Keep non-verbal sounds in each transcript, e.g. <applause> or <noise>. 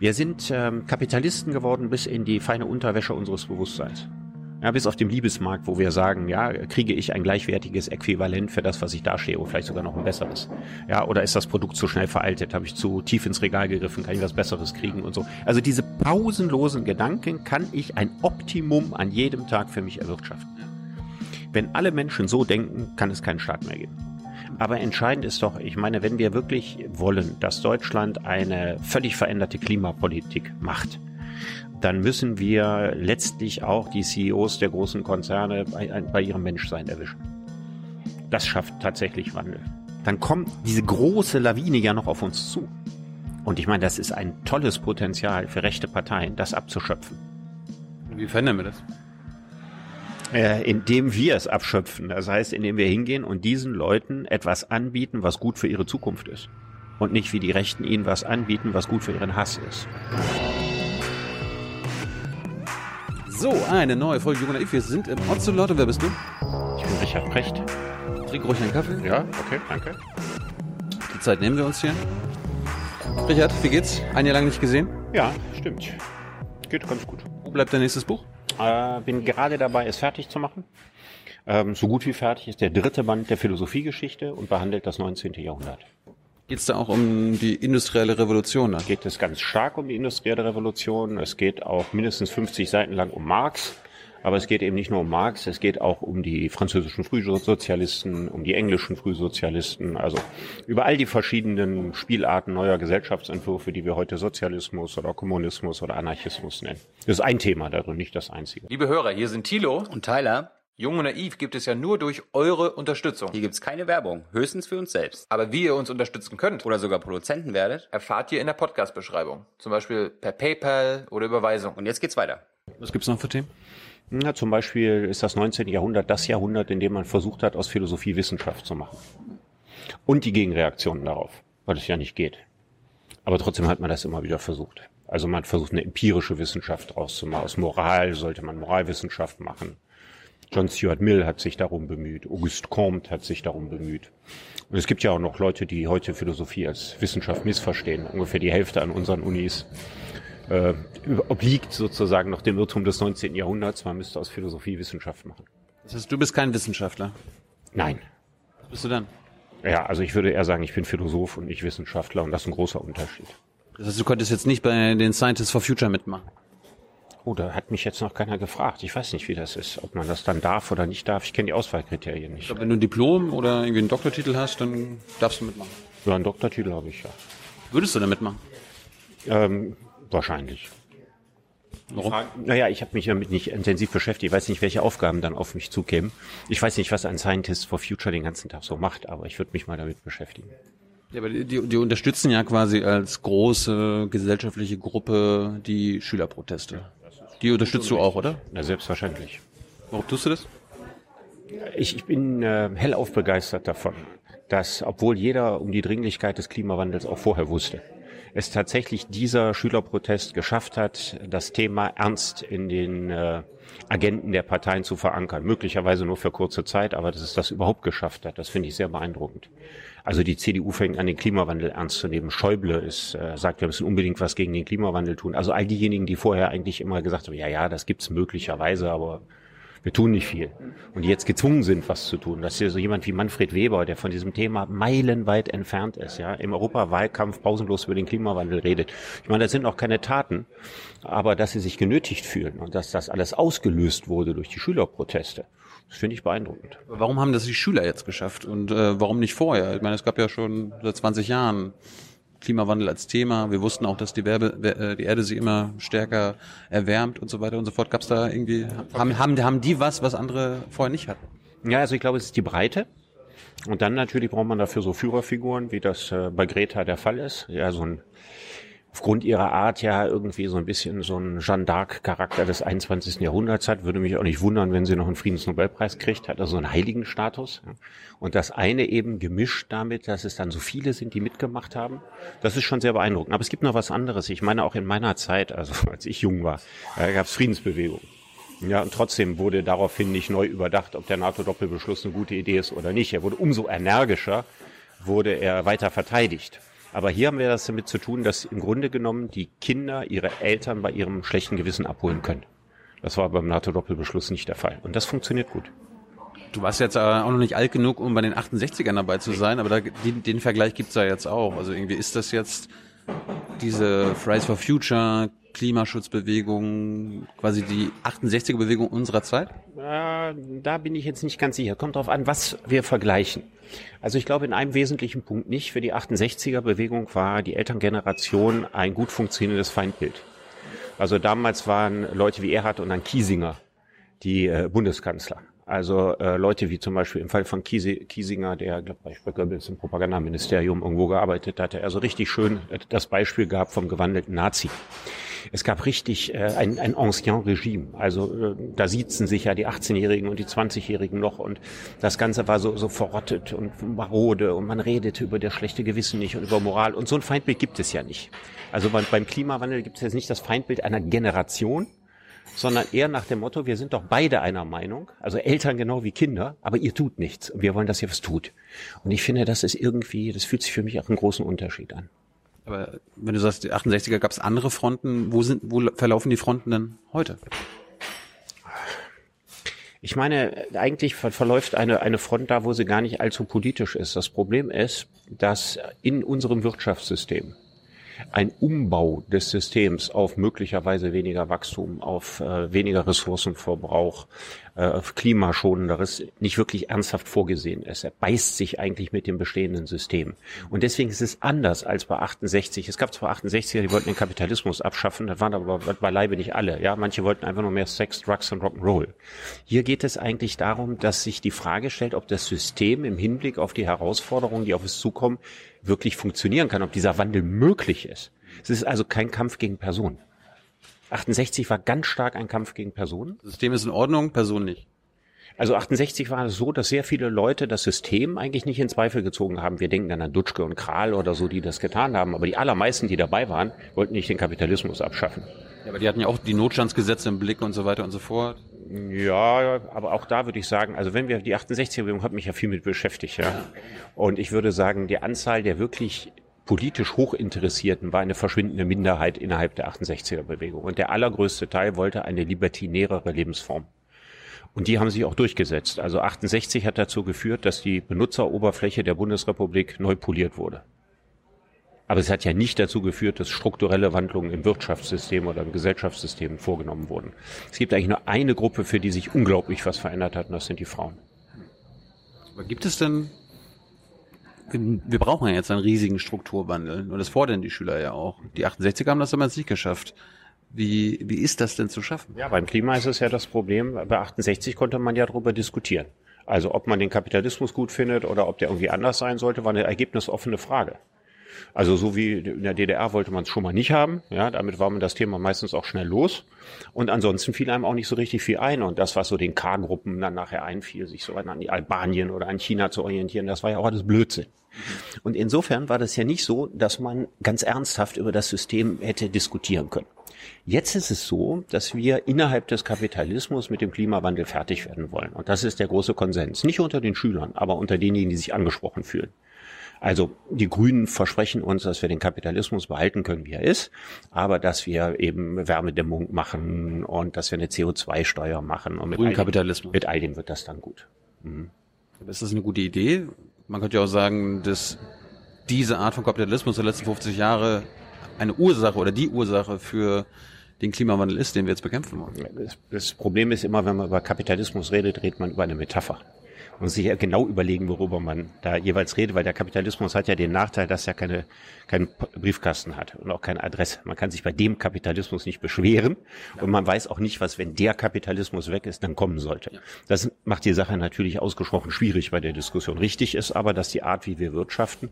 Wir sind ähm, Kapitalisten geworden bis in die feine Unterwäsche unseres Bewusstseins. Ja, bis auf dem Liebesmarkt, wo wir sagen, ja, kriege ich ein gleichwertiges Äquivalent für das, was ich dastehe, oder vielleicht sogar noch ein besseres. Ja, oder ist das Produkt zu schnell veraltet? Habe ich zu tief ins Regal gegriffen? Kann ich was Besseres kriegen und so? Also diese pausenlosen Gedanken kann ich ein Optimum an jedem Tag für mich erwirtschaften. Wenn alle Menschen so denken, kann es keinen Staat mehr geben. Aber entscheidend ist doch, ich meine, wenn wir wirklich wollen, dass Deutschland eine völlig veränderte Klimapolitik macht, dann müssen wir letztlich auch die CEOs der großen Konzerne bei, bei ihrem Menschsein erwischen. Das schafft tatsächlich Wandel. Dann kommt diese große Lawine ja noch auf uns zu. Und ich meine, das ist ein tolles Potenzial für rechte Parteien, das abzuschöpfen. Wie verändern wir das? Äh, indem wir es abschöpfen. Das heißt, indem wir hingehen und diesen Leuten etwas anbieten, was gut für ihre Zukunft ist. Und nicht wie die Rechten ihnen was anbieten, was gut für ihren Hass ist. So, eine neue Folge Junger. Wir sind im Ocelot. Wer bist du? Ich bin Richard Precht. Trink ruhig einen Kaffee. Ja, okay, danke. Die Zeit nehmen wir uns hier. Richard, wie geht's? Ein Jahr lang nicht gesehen? Ja, stimmt. Geht ganz gut. Wo bleibt dein nächstes Buch? Äh, bin gerade dabei, es fertig zu machen. Ähm, so gut wie fertig ist der dritte Band der Philosophiegeschichte und behandelt das 19. Jahrhundert. Geht es da auch um die industrielle Revolution? Dann? Geht es ganz stark um die industrielle Revolution. Es geht auch mindestens 50 Seiten lang um Marx. Aber es geht eben nicht nur um Marx, es geht auch um die französischen Frühsozialisten, um die englischen Frühsozialisten, also über all die verschiedenen Spielarten neuer Gesellschaftsentwürfe, die wir heute Sozialismus oder Kommunismus oder Anarchismus nennen. Das ist ein Thema darin, nicht das einzige. Liebe Hörer, hier sind Thilo und Tyler. Jung und Naiv gibt es ja nur durch eure Unterstützung. Hier gibt's keine Werbung, höchstens für uns selbst. Aber wie ihr uns unterstützen könnt oder sogar Produzenten werdet, erfahrt ihr in der Podcast-Beschreibung. Zum Beispiel per PayPal oder Überweisung. Und jetzt geht's weiter. Was gibt's noch für Themen? Na, zum Beispiel ist das 19. Jahrhundert das Jahrhundert, in dem man versucht hat, aus Philosophie Wissenschaft zu machen. Und die Gegenreaktionen darauf, weil es ja nicht geht. Aber trotzdem hat man das immer wieder versucht. Also man versucht eine empirische Wissenschaft draus zu machen. Aus Moral sollte man Moralwissenschaft machen. John Stuart Mill hat sich darum bemüht, Auguste Comte hat sich darum bemüht. Und es gibt ja auch noch Leute, die heute Philosophie als Wissenschaft missverstehen. Ungefähr die Hälfte an unseren Unis äh, obliegt sozusagen noch dem Irrtum des 19. Jahrhunderts. Man müsste aus Philosophie Wissenschaft machen. Das heißt, du bist kein Wissenschaftler? Nein. Was bist du dann? Ja, also ich würde eher sagen, ich bin Philosoph und nicht Wissenschaftler und das ist ein großer Unterschied. Das heißt, du könntest jetzt nicht bei den Scientists for Future mitmachen? Oh, da hat mich jetzt noch keiner gefragt. Ich weiß nicht, wie das ist, ob man das dann darf oder nicht darf. Ich kenne die Auswahlkriterien nicht. Glaub, wenn du ein Diplom oder irgendwie einen Doktortitel hast, dann darfst du mitmachen. Ja, einen Doktortitel habe ich ja. Würdest du da mitmachen? Ähm, wahrscheinlich. Warum? Naja, ich habe mich damit nicht intensiv beschäftigt. Ich weiß nicht, welche Aufgaben dann auf mich zukämen. Ich weiß nicht, was ein Scientist for Future den ganzen Tag so macht, aber ich würde mich mal damit beschäftigen. Ja, aber die, die unterstützen ja quasi als große gesellschaftliche Gruppe die Schülerproteste. Die unterstützt du auch, oder? Na, selbstverständlich. Warum tust du das? Ich, ich bin äh, hellauf begeistert davon, dass, obwohl jeder um die Dringlichkeit des Klimawandels auch vorher wusste, es tatsächlich dieser Schülerprotest geschafft hat, das Thema ernst in den äh, Agenten der Parteien zu verankern. Möglicherweise nur für kurze Zeit, aber dass es das überhaupt geschafft hat, das finde ich sehr beeindruckend. Also die CDU fängt an, den Klimawandel ernst zu nehmen. Schäuble ist, äh, sagt, wir müssen unbedingt was gegen den Klimawandel tun. Also all diejenigen, die vorher eigentlich immer gesagt haben, ja, ja, das gibt's möglicherweise, aber wir tun nicht viel. Und die jetzt gezwungen sind, was zu tun. Das ist ja so jemand wie Manfred Weber, der von diesem Thema meilenweit entfernt ist, ja, im Europawahlkampf pausenlos über den Klimawandel redet. Ich meine, das sind auch keine Taten, aber dass sie sich genötigt fühlen und dass das alles ausgelöst wurde durch die Schülerproteste. Das finde ich beeindruckend. Warum haben das die Schüler jetzt geschafft und äh, warum nicht vorher? Ich meine, es gab ja schon seit 20 Jahren Klimawandel als Thema. Wir wussten auch, dass die, Werbe, äh, die Erde sich immer stärker erwärmt und so weiter und so fort. Gab es da irgendwie, haben, haben, haben die was, was andere vorher nicht hatten? Ja, also ich glaube, es ist die Breite. Und dann natürlich braucht man dafür so Führerfiguren, wie das äh, bei Greta der Fall ist. Ja, so ein aufgrund ihrer Art ja irgendwie so ein bisschen so ein Jeanne d'Arc-Charakter des 21. Jahrhunderts hat. Würde mich auch nicht wundern, wenn sie noch einen Friedensnobelpreis kriegt, hat also einen Heiligenstatus. Und das eine eben gemischt damit, dass es dann so viele sind, die mitgemacht haben. Das ist schon sehr beeindruckend. Aber es gibt noch was anderes. Ich meine, auch in meiner Zeit, also <laughs> als ich jung war, gab es Friedensbewegung. Ja, und trotzdem wurde daraufhin nicht neu überdacht, ob der NATO-Doppelbeschluss eine gute Idee ist oder nicht. Er wurde umso energischer, wurde er weiter verteidigt. Aber hier haben wir das damit zu tun, dass im Grunde genommen die Kinder ihre Eltern bei ihrem schlechten Gewissen abholen können. Das war beim NATO-Doppelbeschluss nicht der Fall. Und das funktioniert gut. Du warst jetzt äh, auch noch nicht alt genug, um bei den 68ern dabei zu sein, aber da, den, den Vergleich gibt's ja jetzt auch. Also irgendwie ist das jetzt diese Fridays for Future, Klimaschutzbewegung, quasi die 68er-Bewegung unserer Zeit? Da bin ich jetzt nicht ganz sicher. Kommt darauf an, was wir vergleichen. Also ich glaube in einem wesentlichen Punkt nicht. Für die 68er-Bewegung war die Elterngeneration ein gut funktionierendes Feindbild. Also damals waren Leute wie Erhard und dann Kiesinger die äh, Bundeskanzler. Also äh, Leute wie zum Beispiel im Fall von Kiese, Kiesinger, der glaub, bei Goebbels im Propagandaministerium irgendwo gearbeitet hatte, also richtig schön das Beispiel gab vom gewandelten Nazi. Es gab richtig äh, ein, ein ancien Regime. Also äh, da siezen sich ja die 18-Jährigen und die 20-Jährigen noch und das Ganze war so, so verrottet und marode und man redete über das schlechte Gewissen nicht und über Moral und so ein Feindbild gibt es ja nicht. Also beim, beim Klimawandel gibt es jetzt nicht das Feindbild einer Generation, sondern eher nach dem Motto, wir sind doch beide einer Meinung, also Eltern genau wie Kinder, aber ihr tut nichts und wir wollen, dass ihr was tut. Und ich finde, das ist irgendwie, das fühlt sich für mich auch einen großen Unterschied an. Aber wenn du sagst, die 68er gab es andere Fronten, wo sind, wo verlaufen die Fronten denn heute? Ich meine, eigentlich verläuft eine, eine Front da, wo sie gar nicht allzu politisch ist. Das Problem ist, dass in unserem Wirtschaftssystem ein Umbau des Systems auf möglicherweise weniger Wachstum, auf äh, weniger Ressourcenverbrauch, äh, klimaschonenderes nicht wirklich ernsthaft vorgesehen ist. Er beißt sich eigentlich mit dem bestehenden System. Und deswegen ist es anders als bei 68. Es gab zwar 68er, die wollten den Kapitalismus abschaffen, das waren aber beileibe nicht alle. Ja, manche wollten einfach nur mehr Sex, Drugs und Rock'n'Roll. Hier geht es eigentlich darum, dass sich die Frage stellt, ob das System im Hinblick auf die Herausforderungen, die auf es zukommen, wirklich funktionieren kann, ob dieser Wandel möglich ist. Es ist also kein Kampf gegen Personen. 68 war ganz stark ein Kampf gegen Personen. Das System ist in Ordnung, Person nicht. Also 68 war es so, dass sehr viele Leute das System eigentlich nicht in Zweifel gezogen haben. Wir denken dann an Dutschke und Kral oder so, die das getan haben. Aber die allermeisten, die dabei waren, wollten nicht den Kapitalismus abschaffen. Ja, aber die hatten ja auch die Notstandsgesetze im Blick und so weiter und so fort. Ja, aber auch da würde ich sagen, also wenn wir die 68er-Bewegung hat mich ja viel mit beschäftigt, ja. Und ich würde sagen, die Anzahl der wirklich politisch Hochinteressierten war eine verschwindende Minderheit innerhalb der 68er-Bewegung. Und der allergrößte Teil wollte eine libertinärere Lebensform. Und die haben sich auch durchgesetzt. Also 68 hat dazu geführt, dass die Benutzeroberfläche der Bundesrepublik neu poliert wurde. Aber es hat ja nicht dazu geführt, dass strukturelle Wandlungen im Wirtschaftssystem oder im Gesellschaftssystem vorgenommen wurden. Es gibt eigentlich nur eine Gruppe, für die sich unglaublich was verändert hat, und das sind die Frauen. Aber gibt es denn, wir brauchen ja jetzt einen riesigen Strukturwandel und das fordern die Schüler ja auch. Die 68er haben das damals nicht geschafft. Wie, wie ist das denn zu schaffen? Ja, beim Klima ist es ja das Problem. Bei 68 konnte man ja darüber diskutieren. Also ob man den Kapitalismus gut findet oder ob der irgendwie anders sein sollte, war eine ergebnisoffene Frage. Also so wie in der DDR wollte man es schon mal nicht haben. Ja, damit war man das Thema meistens auch schnell los. Und ansonsten fiel einem auch nicht so richtig viel ein. Und das, was so den K-Gruppen dann nachher einfiel, sich so an die Albanien oder an China zu orientieren, das war ja auch alles Blödsinn. Und insofern war das ja nicht so, dass man ganz ernsthaft über das System hätte diskutieren können. Jetzt ist es so, dass wir innerhalb des Kapitalismus mit dem Klimawandel fertig werden wollen. Und das ist der große Konsens. Nicht unter den Schülern, aber unter denjenigen, die sich angesprochen fühlen. Also die Grünen versprechen uns, dass wir den Kapitalismus behalten können, wie er ist, aber dass wir eben Wärmedämmung machen und dass wir eine CO2-Steuer machen. Und mit Grünen Kapitalismus. Mit all dem wird das dann gut. Mhm. Ist das eine gute Idee? Man könnte ja auch sagen, dass diese Art von Kapitalismus der letzten 50 Jahre eine Ursache oder die Ursache für den Klimawandel ist, den wir jetzt bekämpfen wollen. Das Problem ist immer, wenn man über Kapitalismus redet, redet man über eine Metapher und sich ja genau überlegen, worüber man da jeweils redet, weil der Kapitalismus hat ja den Nachteil, dass er keine, keinen Briefkasten hat und auch keine Adresse. Man kann sich bei dem Kapitalismus nicht beschweren und man weiß auch nicht, was, wenn der Kapitalismus weg ist, dann kommen sollte. Das macht die Sache natürlich ausgesprochen schwierig bei der Diskussion. Richtig ist aber, dass die Art, wie wir wirtschaften,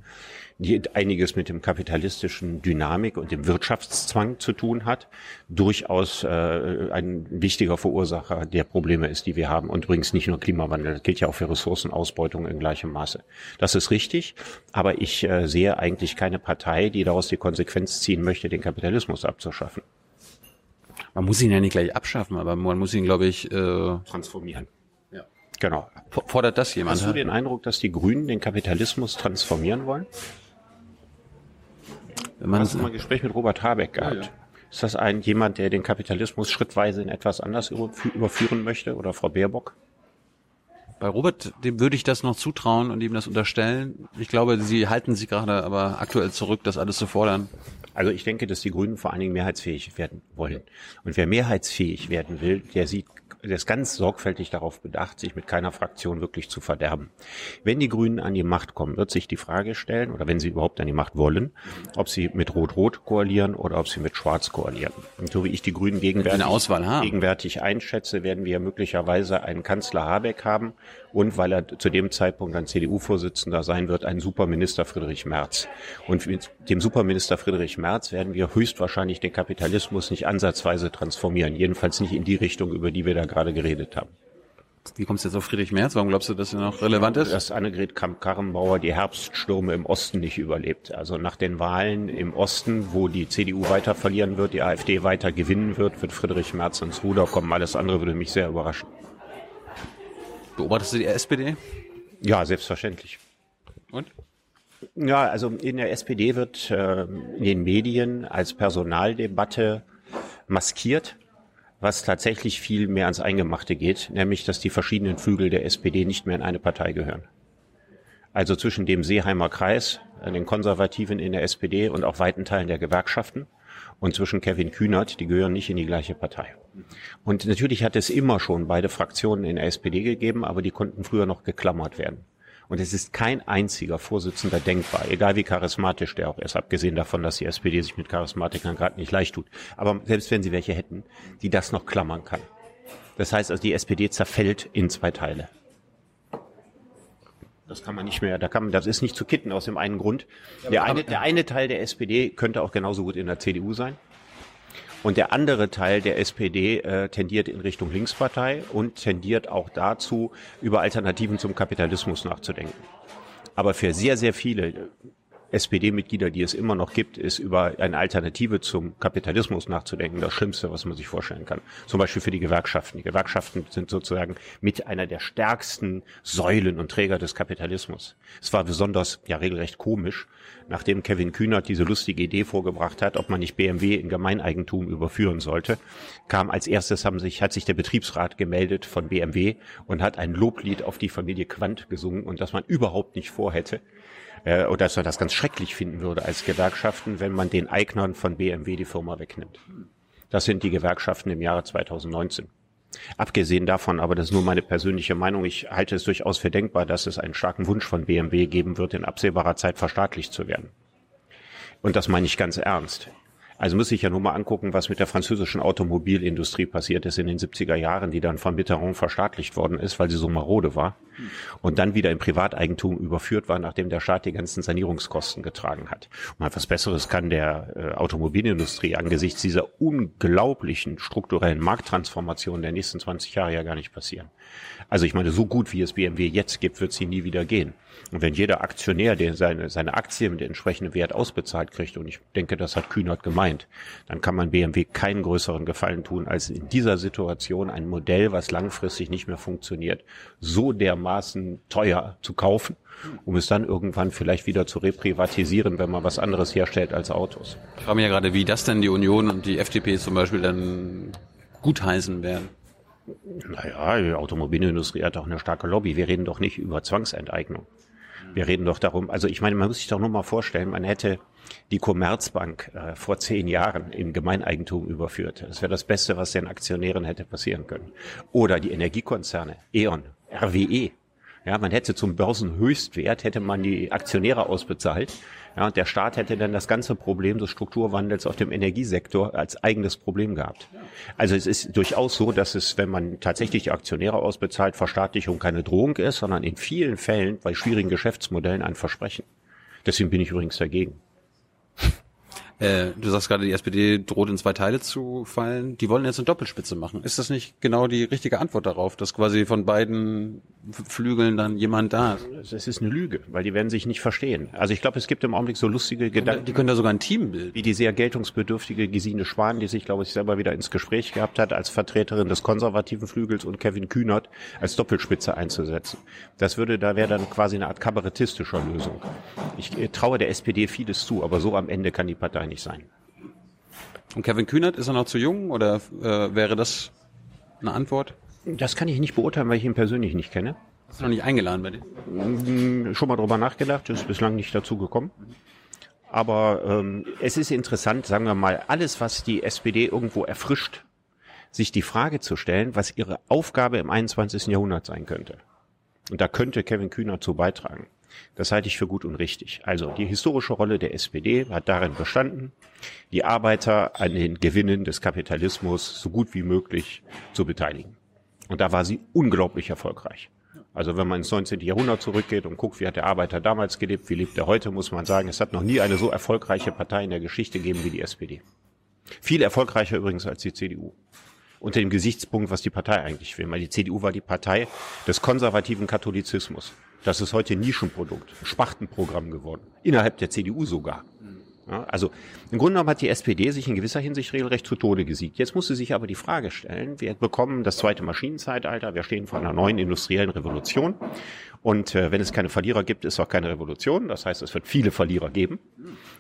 einiges mit dem kapitalistischen Dynamik und dem Wirtschaftszwang zu tun hat, durchaus äh, ein wichtiger Verursacher der Probleme ist, die wir haben. Und übrigens nicht nur Klimawandel, das gilt ja auch für Ressourcenausbeutung in gleichem Maße. Das ist richtig, aber ich äh, sehe eigentlich keine Partei, die daraus die Konsequenz ziehen möchte, den Kapitalismus abzuschaffen. Man muss ihn ja nicht gleich abschaffen, aber man muss ihn, glaube ich, äh transformieren. Ja. Genau. Fordert das jemand? Hast du den Eindruck, dass die Grünen den Kapitalismus transformieren wollen? Wenn man Hast du mal ein Gespräch mit Robert Habeck gehabt? Ist das ein jemand, der den Kapitalismus schrittweise in etwas anders überfü- überführen möchte? Oder Frau Baerbock? Bei Robert, dem würde ich das noch zutrauen und ihm das unterstellen. Ich glaube, sie halten sich gerade aber aktuell zurück, das alles zu fordern. Also ich denke, dass die Grünen vor allen Dingen mehrheitsfähig werden wollen. Und wer mehrheitsfähig werden will, der sieht, der ist ganz sorgfältig darauf bedacht, sich mit keiner Fraktion wirklich zu verderben. Wenn die Grünen an die Macht kommen, wird sich die Frage stellen, oder wenn sie überhaupt an die Macht wollen, ob sie mit Rot-Rot koalieren oder ob sie mit Schwarz koalieren. Und so wie ich die Grünen gegenwärtig, gegenwärtig einschätze, werden wir möglicherweise einen Kanzler Habeck haben und weil er zu dem Zeitpunkt ein CDU-Vorsitzender sein wird, einen Superminister Friedrich Merz. Und mit dem Superminister Friedrich Merz werden wir höchstwahrscheinlich den Kapitalismus nicht ansatzweise transformieren. Jedenfalls nicht in die Richtung, über die wir da gerade geredet haben. Wie kommst du jetzt auf Friedrich Merz? Warum glaubst du, dass er noch relevant ist? Dass Annegret Kramp-Karrenbauer die Herbststürme im Osten nicht überlebt. Also nach den Wahlen im Osten, wo die CDU weiter verlieren wird, die AfD weiter gewinnen wird, wird Friedrich Merz ins Ruder kommen. Alles andere würde mich sehr überraschen. Beobachtest du die SPD? Ja, selbstverständlich. Und? Ja, also in der SPD wird äh, in den Medien als Personaldebatte maskiert, was tatsächlich viel mehr ans Eingemachte geht, nämlich dass die verschiedenen Flügel der SPD nicht mehr in eine Partei gehören. Also zwischen dem Seeheimer Kreis, den Konservativen in der SPD und auch weiten Teilen der Gewerkschaften und zwischen Kevin Kühnert, die gehören nicht in die gleiche Partei. Und natürlich hat es immer schon beide Fraktionen in der SPD gegeben, aber die konnten früher noch geklammert werden. Und es ist kein einziger Vorsitzender denkbar, egal wie charismatisch der auch ist, abgesehen davon, dass die SPD sich mit Charismatikern gerade nicht leicht tut. Aber selbst wenn sie welche hätten, die das noch klammern kann. Das heißt also, die SPD zerfällt in zwei Teile. Das kann man nicht mehr, da kann man, das ist nicht zu kitten aus dem einen Grund. Der eine, der eine Teil der SPD könnte auch genauso gut in der CDU sein. Und der andere Teil der SPD äh, tendiert in Richtung Linkspartei und tendiert auch dazu, über Alternativen zum Kapitalismus nachzudenken. Aber für sehr, sehr viele SPD-Mitglieder, die es immer noch gibt, ist über eine Alternative zum Kapitalismus nachzudenken das Schlimmste, was man sich vorstellen kann. Zum Beispiel für die Gewerkschaften. Die Gewerkschaften sind sozusagen mit einer der stärksten Säulen und Träger des Kapitalismus. Es war besonders, ja regelrecht komisch, nachdem Kevin Kühnert diese lustige Idee vorgebracht hat, ob man nicht BMW in Gemeineigentum überführen sollte, kam als erstes haben sich, hat sich der Betriebsrat gemeldet von BMW und hat ein Loblied auf die Familie Quandt gesungen und das man überhaupt nicht vorhätte äh, oder dass er das ganz schrecklich finden würde als Gewerkschaften, wenn man den Eignern von BMW die Firma wegnimmt. Das sind die Gewerkschaften im Jahre 2019. Abgesehen davon, aber das ist nur meine persönliche Meinung, ich halte es durchaus für denkbar, dass es einen starken Wunsch von BMW geben wird, in absehbarer Zeit verstaatlicht zu werden. Und das meine ich ganz ernst. Also muss ich ja nur mal angucken, was mit der französischen Automobilindustrie passiert ist in den 70er Jahren, die dann von Mitterrand verstaatlicht worden ist, weil sie so marode war und dann wieder in Privateigentum überführt war, nachdem der Staat die ganzen Sanierungskosten getragen hat. Und etwas Besseres kann der äh, Automobilindustrie angesichts dieser unglaublichen strukturellen Markttransformation der nächsten 20 Jahre ja gar nicht passieren. Also ich meine, so gut wie es BMW jetzt gibt, wird sie nie wieder gehen. Und wenn jeder Aktionär, der seine, seine Aktien mit entsprechenden Wert ausbezahlt kriegt, und ich denke, das hat Kühnert gemeint, dann kann man BMW keinen größeren Gefallen tun, als in dieser Situation ein Modell, was langfristig nicht mehr funktioniert, so dermaßen teuer zu kaufen, um es dann irgendwann vielleicht wieder zu reprivatisieren, wenn man was anderes herstellt als Autos. Ich frage mich ja gerade, wie das denn die Union und die FDP zum Beispiel dann gutheißen werden. Naja, die Automobilindustrie hat auch eine starke Lobby. Wir reden doch nicht über Zwangsenteignung. Wir reden doch darum, also ich meine, man muss sich doch nur mal vorstellen, man hätte die Commerzbank äh, vor zehn Jahren in Gemeineigentum überführt. Das wäre das Beste, was den Aktionären hätte passieren können. Oder die Energiekonzerne, E.ON, RWE. Ja, man hätte zum Börsenhöchstwert, hätte man die Aktionäre ausbezahlt. Ja, und der Staat hätte dann das ganze Problem des Strukturwandels auf dem Energiesektor als eigenes Problem gehabt. Also es ist durchaus so, dass es, wenn man tatsächlich die Aktionäre ausbezahlt, Verstaatlichung keine Drohung ist, sondern in vielen Fällen bei schwierigen Geschäftsmodellen ein Versprechen. Deswegen bin ich übrigens dagegen. Äh, du sagst gerade, die SPD droht in zwei Teile zu fallen. Die wollen jetzt eine Doppelspitze machen. Ist das nicht genau die richtige Antwort darauf, dass quasi von beiden Flügeln dann jemand da ist? Das ist eine Lüge, weil die werden sich nicht verstehen. Also ich glaube, es gibt im Augenblick so lustige Gedanken. Die können da sogar ein Team bilden. Wie die sehr geltungsbedürftige Gesine Schwan, die sich, glaube ich, selber wieder ins Gespräch gehabt hat, als Vertreterin des konservativen Flügels und Kevin Kühnert als Doppelspitze einzusetzen. Das würde, da wäre dann quasi eine Art kabarettistischer Lösung. Ich äh, traue der SPD vieles zu, aber so am Ende kann die Partei nicht sein. Und Kevin Kühnert, ist er noch zu jung oder äh, wäre das eine Antwort? Das kann ich nicht beurteilen, weil ich ihn persönlich nicht kenne. Hast du noch nicht eingeladen bei dir? Hm, Schon mal drüber nachgedacht, ist bislang nicht dazu gekommen. Aber ähm, es ist interessant, sagen wir mal, alles, was die SPD irgendwo erfrischt, sich die Frage zu stellen, was ihre Aufgabe im 21. Jahrhundert sein könnte. Und da könnte Kevin Kühner zu beitragen. Das halte ich für gut und richtig. Also die historische Rolle der SPD hat darin bestanden, die Arbeiter an den Gewinnen des Kapitalismus so gut wie möglich zu beteiligen. Und da war sie unglaublich erfolgreich. Also wenn man ins 19. Jahrhundert zurückgeht und guckt, wie hat der Arbeiter damals gelebt, wie lebt er heute, muss man sagen, es hat noch nie eine so erfolgreiche Partei in der Geschichte gegeben wie die SPD. Viel erfolgreicher übrigens als die CDU. Unter dem Gesichtspunkt, was die Partei eigentlich will. Weil die CDU war die Partei des konservativen Katholizismus. Das ist heute Nischenprodukt, ein Spachtenprogramm geworden. Innerhalb der CDU sogar. Ja, also im Grunde genommen hat die SPD sich in gewisser Hinsicht regelrecht zu Tode gesiegt. Jetzt musste sich aber die Frage stellen, wir bekommen das zweite Maschinenzeitalter, wir stehen vor einer neuen industriellen Revolution. Und äh, wenn es keine Verlierer gibt, ist auch keine Revolution. Das heißt, es wird viele Verlierer geben.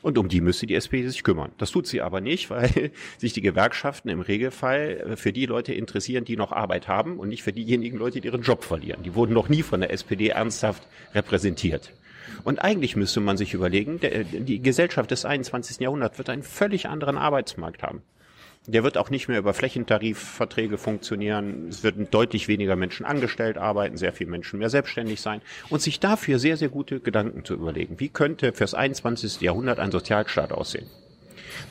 Und um die müsste die SPD sich kümmern. Das tut sie aber nicht, <laughs> weil sich die Gewerkschaften im Regelfall äh, für die Leute interessieren, die noch Arbeit haben und nicht für diejenigen Leute, die ihren Job verlieren. Die wurden noch nie von der SPD ernsthaft repräsentiert. Und eigentlich müsste man sich überlegen, der, die Gesellschaft des 21. Jahrhunderts wird einen völlig anderen Arbeitsmarkt haben. Der wird auch nicht mehr über Flächentarifverträge funktionieren. Es werden deutlich weniger Menschen angestellt arbeiten, sehr viele Menschen mehr selbstständig sein und sich dafür sehr, sehr gute Gedanken zu überlegen. Wie könnte fürs 21. Jahrhundert ein Sozialstaat aussehen?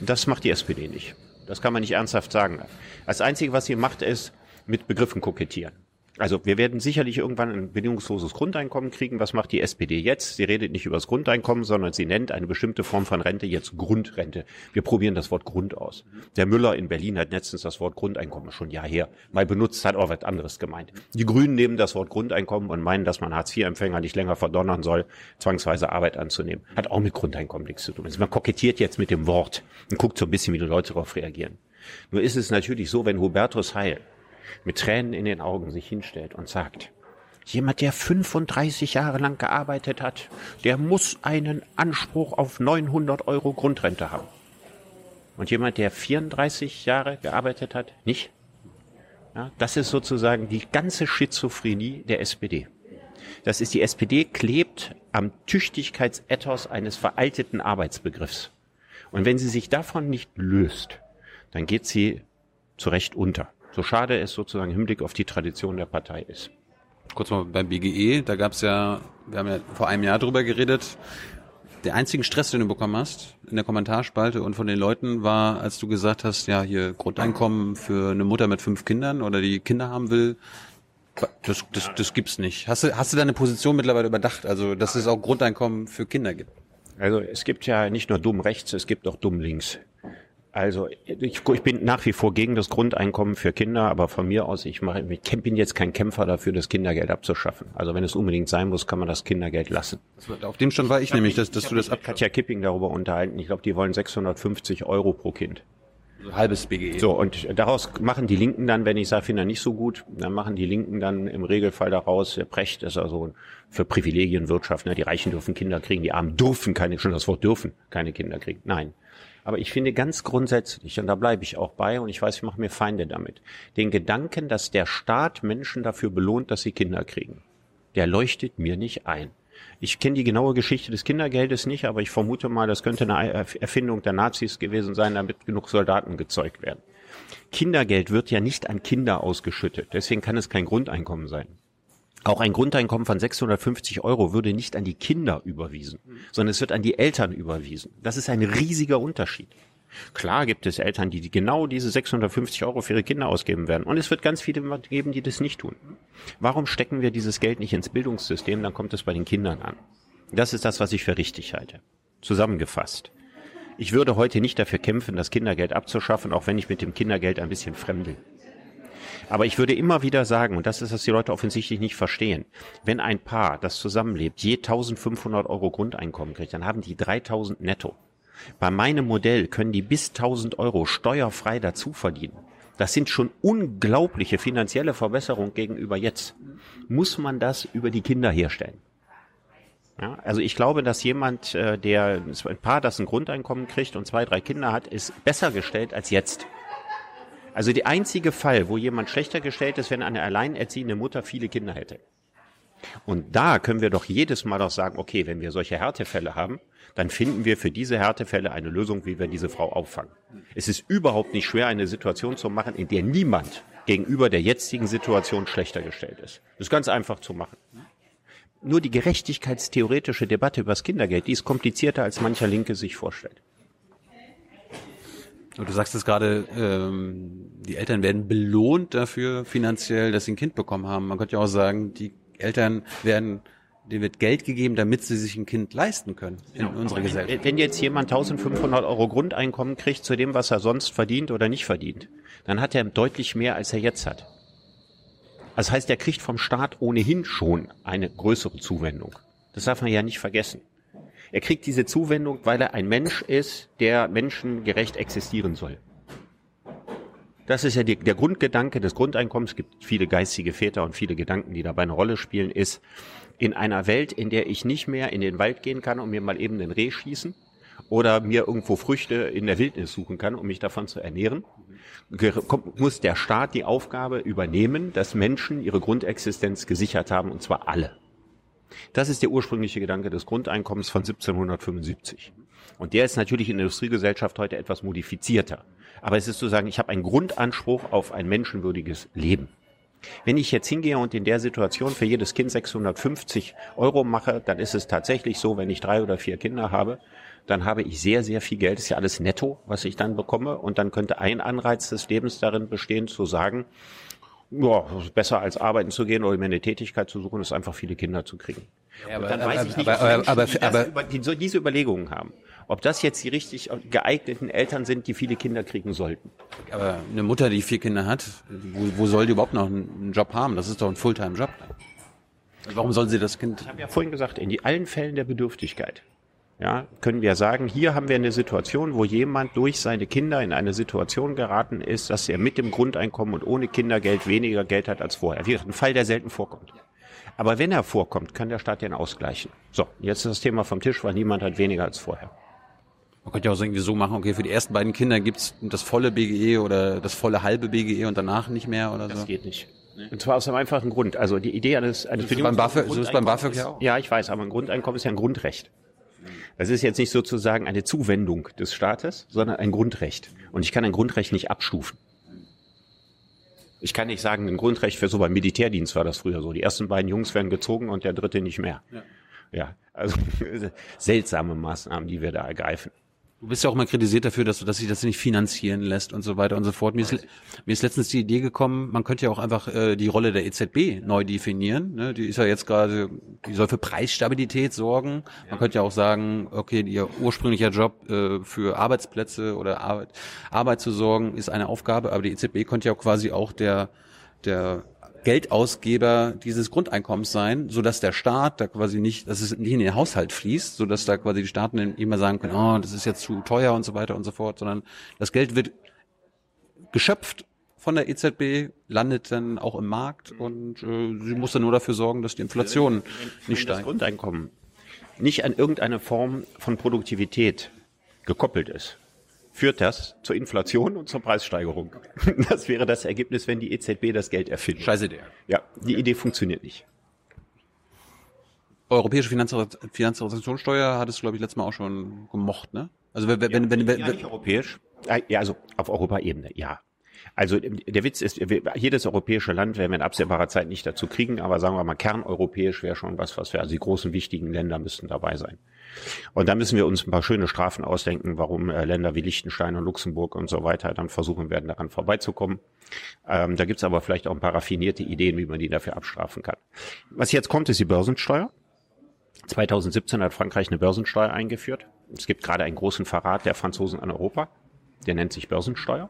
Das macht die SPD nicht. Das kann man nicht ernsthaft sagen. Das Einzige, was sie macht, ist mit Begriffen kokettieren. Also wir werden sicherlich irgendwann ein bedingungsloses Grundeinkommen kriegen. Was macht die SPD jetzt? Sie redet nicht über das Grundeinkommen, sondern sie nennt eine bestimmte Form von Rente jetzt Grundrente. Wir probieren das Wort Grund aus. Der Müller in Berlin hat letztens das Wort Grundeinkommen schon ein Jahr her mal benutzt, hat auch was anderes gemeint. Die Grünen nehmen das Wort Grundeinkommen und meinen, dass man Hartz-IV-Empfänger nicht länger verdonnern soll, zwangsweise Arbeit anzunehmen. Hat auch mit Grundeinkommen nichts zu tun. Also man kokettiert jetzt mit dem Wort und guckt so ein bisschen, wie die Leute darauf reagieren. Nur ist es natürlich so, wenn Hubertus Heil mit Tränen in den Augen sich hinstellt und sagt, jemand, der 35 Jahre lang gearbeitet hat, der muss einen Anspruch auf 900 Euro Grundrente haben. Und jemand, der 34 Jahre gearbeitet hat, nicht? Ja, das ist sozusagen die ganze Schizophrenie der SPD. Das ist die SPD klebt am Tüchtigkeitsethos eines veralteten Arbeitsbegriffs. Und wenn sie sich davon nicht löst, dann geht sie zu Recht unter. So schade es sozusagen im Hinblick auf die Tradition der Partei ist. Kurz mal beim BGE, da gab es ja, wir haben ja vor einem Jahr drüber geredet, der einzige Stress, den du bekommen hast in der Kommentarspalte und von den Leuten war, als du gesagt hast, ja, hier Grundeinkommen für eine Mutter mit fünf Kindern oder die Kinder haben will, das, das, das gibt's nicht. Hast du, hast du deine Position mittlerweile überdacht, also dass es auch Grundeinkommen für Kinder gibt? Also es gibt ja nicht nur dumm rechts, es gibt auch dumm links. Also ich, ich bin nach wie vor gegen das Grundeinkommen für Kinder, aber von mir aus, ich, mache, ich bin jetzt kein Kämpfer dafür, das Kindergeld abzuschaffen. Also wenn es unbedingt sein muss, kann man das Kindergeld lassen. Auf dem Stand war ich, nämlich, dass, dass du das ab Katja Kipping darüber unterhalten. Ich glaube, die wollen 650 Euro pro Kind. halbes BGE. So, und daraus machen die Linken dann, wenn ich sage, finde nicht so gut, dann machen die Linken dann im Regelfall daraus, der Precht ist also für Privilegienwirtschaft, ne? die Reichen dürfen Kinder kriegen, die Armen dürfen keine, schon das Wort dürfen, keine Kinder kriegen. Nein. Aber ich finde ganz grundsätzlich, und da bleibe ich auch bei, und ich weiß, ich mache mir Feinde damit, den Gedanken, dass der Staat Menschen dafür belohnt, dass sie Kinder kriegen, der leuchtet mir nicht ein. Ich kenne die genaue Geschichte des Kindergeldes nicht, aber ich vermute mal, das könnte eine Erfindung der Nazis gewesen sein, damit genug Soldaten gezeugt werden. Kindergeld wird ja nicht an Kinder ausgeschüttet, deswegen kann es kein Grundeinkommen sein. Auch ein Grundeinkommen von 650 Euro würde nicht an die Kinder überwiesen, sondern es wird an die Eltern überwiesen. Das ist ein riesiger Unterschied. Klar gibt es Eltern, die genau diese 650 Euro für ihre Kinder ausgeben werden. Und es wird ganz viele geben, die das nicht tun. Warum stecken wir dieses Geld nicht ins Bildungssystem? Dann kommt es bei den Kindern an. Das ist das, was ich für richtig halte. Zusammengefasst. Ich würde heute nicht dafür kämpfen, das Kindergeld abzuschaffen, auch wenn ich mit dem Kindergeld ein bisschen fremdel. Aber ich würde immer wieder sagen, und das ist, was die Leute offensichtlich nicht verstehen, wenn ein Paar, das zusammenlebt, je 1500 Euro Grundeinkommen kriegt, dann haben die 3000 netto. Bei meinem Modell können die bis 1000 Euro steuerfrei dazu verdienen. Das sind schon unglaubliche finanzielle Verbesserungen gegenüber jetzt. Muss man das über die Kinder herstellen? Ja, also ich glaube, dass jemand, äh, der ein Paar, das ein Grundeinkommen kriegt und zwei, drei Kinder hat, ist besser gestellt als jetzt. Also der einzige Fall, wo jemand schlechter gestellt ist, wenn eine alleinerziehende Mutter viele Kinder hätte. Und da können wir doch jedes Mal doch sagen, okay, wenn wir solche Härtefälle haben, dann finden wir für diese Härtefälle eine Lösung, wie wir diese Frau auffangen. Es ist überhaupt nicht schwer, eine Situation zu machen, in der niemand gegenüber der jetzigen Situation schlechter gestellt ist. Das ist ganz einfach zu machen. Nur die gerechtigkeitstheoretische Debatte über das Kindergeld, die ist komplizierter, als mancher Linke sich vorstellt. Du sagst es gerade, ähm, die Eltern werden belohnt dafür finanziell, dass sie ein Kind bekommen haben. Man könnte ja auch sagen, die Eltern werden denen wird Geld gegeben, damit sie sich ein Kind leisten können in genau. unserer Gesellschaft. Wenn jetzt jemand 1500 Euro Grundeinkommen kriegt zu dem, was er sonst verdient oder nicht verdient, dann hat er deutlich mehr, als er jetzt hat. Das heißt, er kriegt vom Staat ohnehin schon eine größere Zuwendung. Das darf man ja nicht vergessen. Er kriegt diese Zuwendung, weil er ein Mensch ist, der menschengerecht existieren soll. Das ist ja die, der Grundgedanke des Grundeinkommens. Es gibt viele geistige Väter und viele Gedanken, die dabei eine Rolle spielen, ist, in einer Welt, in der ich nicht mehr in den Wald gehen kann und mir mal eben den Reh schießen oder mir irgendwo Früchte in der Wildnis suchen kann, um mich davon zu ernähren, muss der Staat die Aufgabe übernehmen, dass Menschen ihre Grundexistenz gesichert haben, und zwar alle. Das ist der ursprüngliche Gedanke des Grundeinkommens von 1775. Und der ist natürlich in der Industriegesellschaft heute etwas modifizierter. Aber es ist zu sagen, ich habe einen Grundanspruch auf ein menschenwürdiges Leben. Wenn ich jetzt hingehe und in der Situation für jedes Kind 650 Euro mache, dann ist es tatsächlich so, wenn ich drei oder vier Kinder habe, dann habe ich sehr, sehr viel Geld. Ist ja alles netto, was ich dann bekomme. Und dann könnte ein Anreiz des Lebens darin bestehen, zu sagen, ja, besser als arbeiten zu gehen oder mir eine Tätigkeit zu suchen, ist einfach viele Kinder zu kriegen. Ja, aber, dann weiß ich nicht, aber, Menschen, aber, aber, aber, die, die diese Überlegungen haben. Ob das jetzt die richtig geeigneten Eltern sind, die viele Kinder kriegen sollten. Aber eine Mutter, die vier Kinder hat, wo, wo soll die überhaupt noch einen Job haben? Das ist doch ein Fulltime-Job. Warum soll sie das Kind? Ich habe ja vorhin gesagt, in die allen Fällen der Bedürftigkeit ja, können wir sagen, hier haben wir eine Situation, wo jemand durch seine Kinder in eine Situation geraten ist, dass er mit dem Grundeinkommen und ohne Kindergeld weniger Geld hat als vorher. Wie ein Fall, der selten vorkommt. Aber wenn er vorkommt, kann der Staat den ausgleichen. So, jetzt ist das Thema vom Tisch, weil niemand hat weniger als vorher. Man könnte ja auch irgendwie so machen, okay, für die ersten beiden Kinder gibt's das volle BGE oder das volle halbe BGE und danach nicht mehr oder das so. Das geht nicht. Und zwar aus einem einfachen Grund. Also die Idee eines, eines so ist beim BAföG, so ist beim BAföG ja auch. Ja, ich weiß, aber ein Grundeinkommen ist ja ein Grundrecht. Das ist jetzt nicht sozusagen eine Zuwendung des Staates, sondern ein Grundrecht. Und ich kann ein Grundrecht nicht abstufen. Ich kann nicht sagen, ein Grundrecht für so beim Militärdienst war das früher so. Die ersten beiden Jungs werden gezogen und der dritte nicht mehr. Ja, ja also <laughs> seltsame Maßnahmen, die wir da ergreifen. Du bist ja auch mal kritisiert dafür, dass, du, dass sich das nicht finanzieren lässt und so weiter und so fort. Mir ist, mir ist letztens die Idee gekommen, man könnte ja auch einfach äh, die Rolle der EZB neu definieren. Ne? Die ist ja jetzt gerade, die soll für Preisstabilität sorgen. Man könnte ja auch sagen, okay, ihr ursprünglicher Job äh, für Arbeitsplätze oder Arbeit, Arbeit zu sorgen, ist eine Aufgabe, aber die EZB könnte ja quasi auch der der Geldausgeber dieses Grundeinkommens sein, so dass der Staat da quasi nicht, dass es nicht in den Haushalt fließt, so dass da quasi die Staaten immer sagen können, oh, das ist jetzt zu teuer und so weiter und so fort, sondern das Geld wird geschöpft von der EZB, landet dann auch im Markt und äh, sie muss dann nur dafür sorgen, dass die Inflation nicht steigt. Das Grundeinkommen nicht an irgendeine Form von Produktivität gekoppelt ist, führt das zur Inflation und zur Preissteigerung. Das wäre das Ergebnis, wenn die EZB das Geld erfindet. Scheiße der. Ja, die Idee funktioniert nicht. Europäische Finanztransaktionssteuer hat es, glaube ich, letztes Mal auch schon gemocht, ne? Also wenn, wenn, wenn, wenn, ja, nicht europäisch. Ja, also auf Europaebene, ja. Also der Witz ist, jedes europäische Land werden wir in absehbarer Zeit nicht dazu kriegen, aber sagen wir mal, kerneuropäisch wäre schon was, was wir, also die großen wichtigen Länder müssten dabei sein. Und da müssen wir uns ein paar schöne Strafen ausdenken, warum äh, Länder wie Liechtenstein und Luxemburg und so weiter dann versuchen werden, daran vorbeizukommen. Ähm, da gibt's aber vielleicht auch ein paar raffinierte Ideen, wie man die dafür abstrafen kann. Was jetzt kommt, ist die Börsensteuer. 2017 hat Frankreich eine Börsensteuer eingeführt. Es gibt gerade einen großen Verrat der Franzosen an Europa. Der nennt sich Börsensteuer.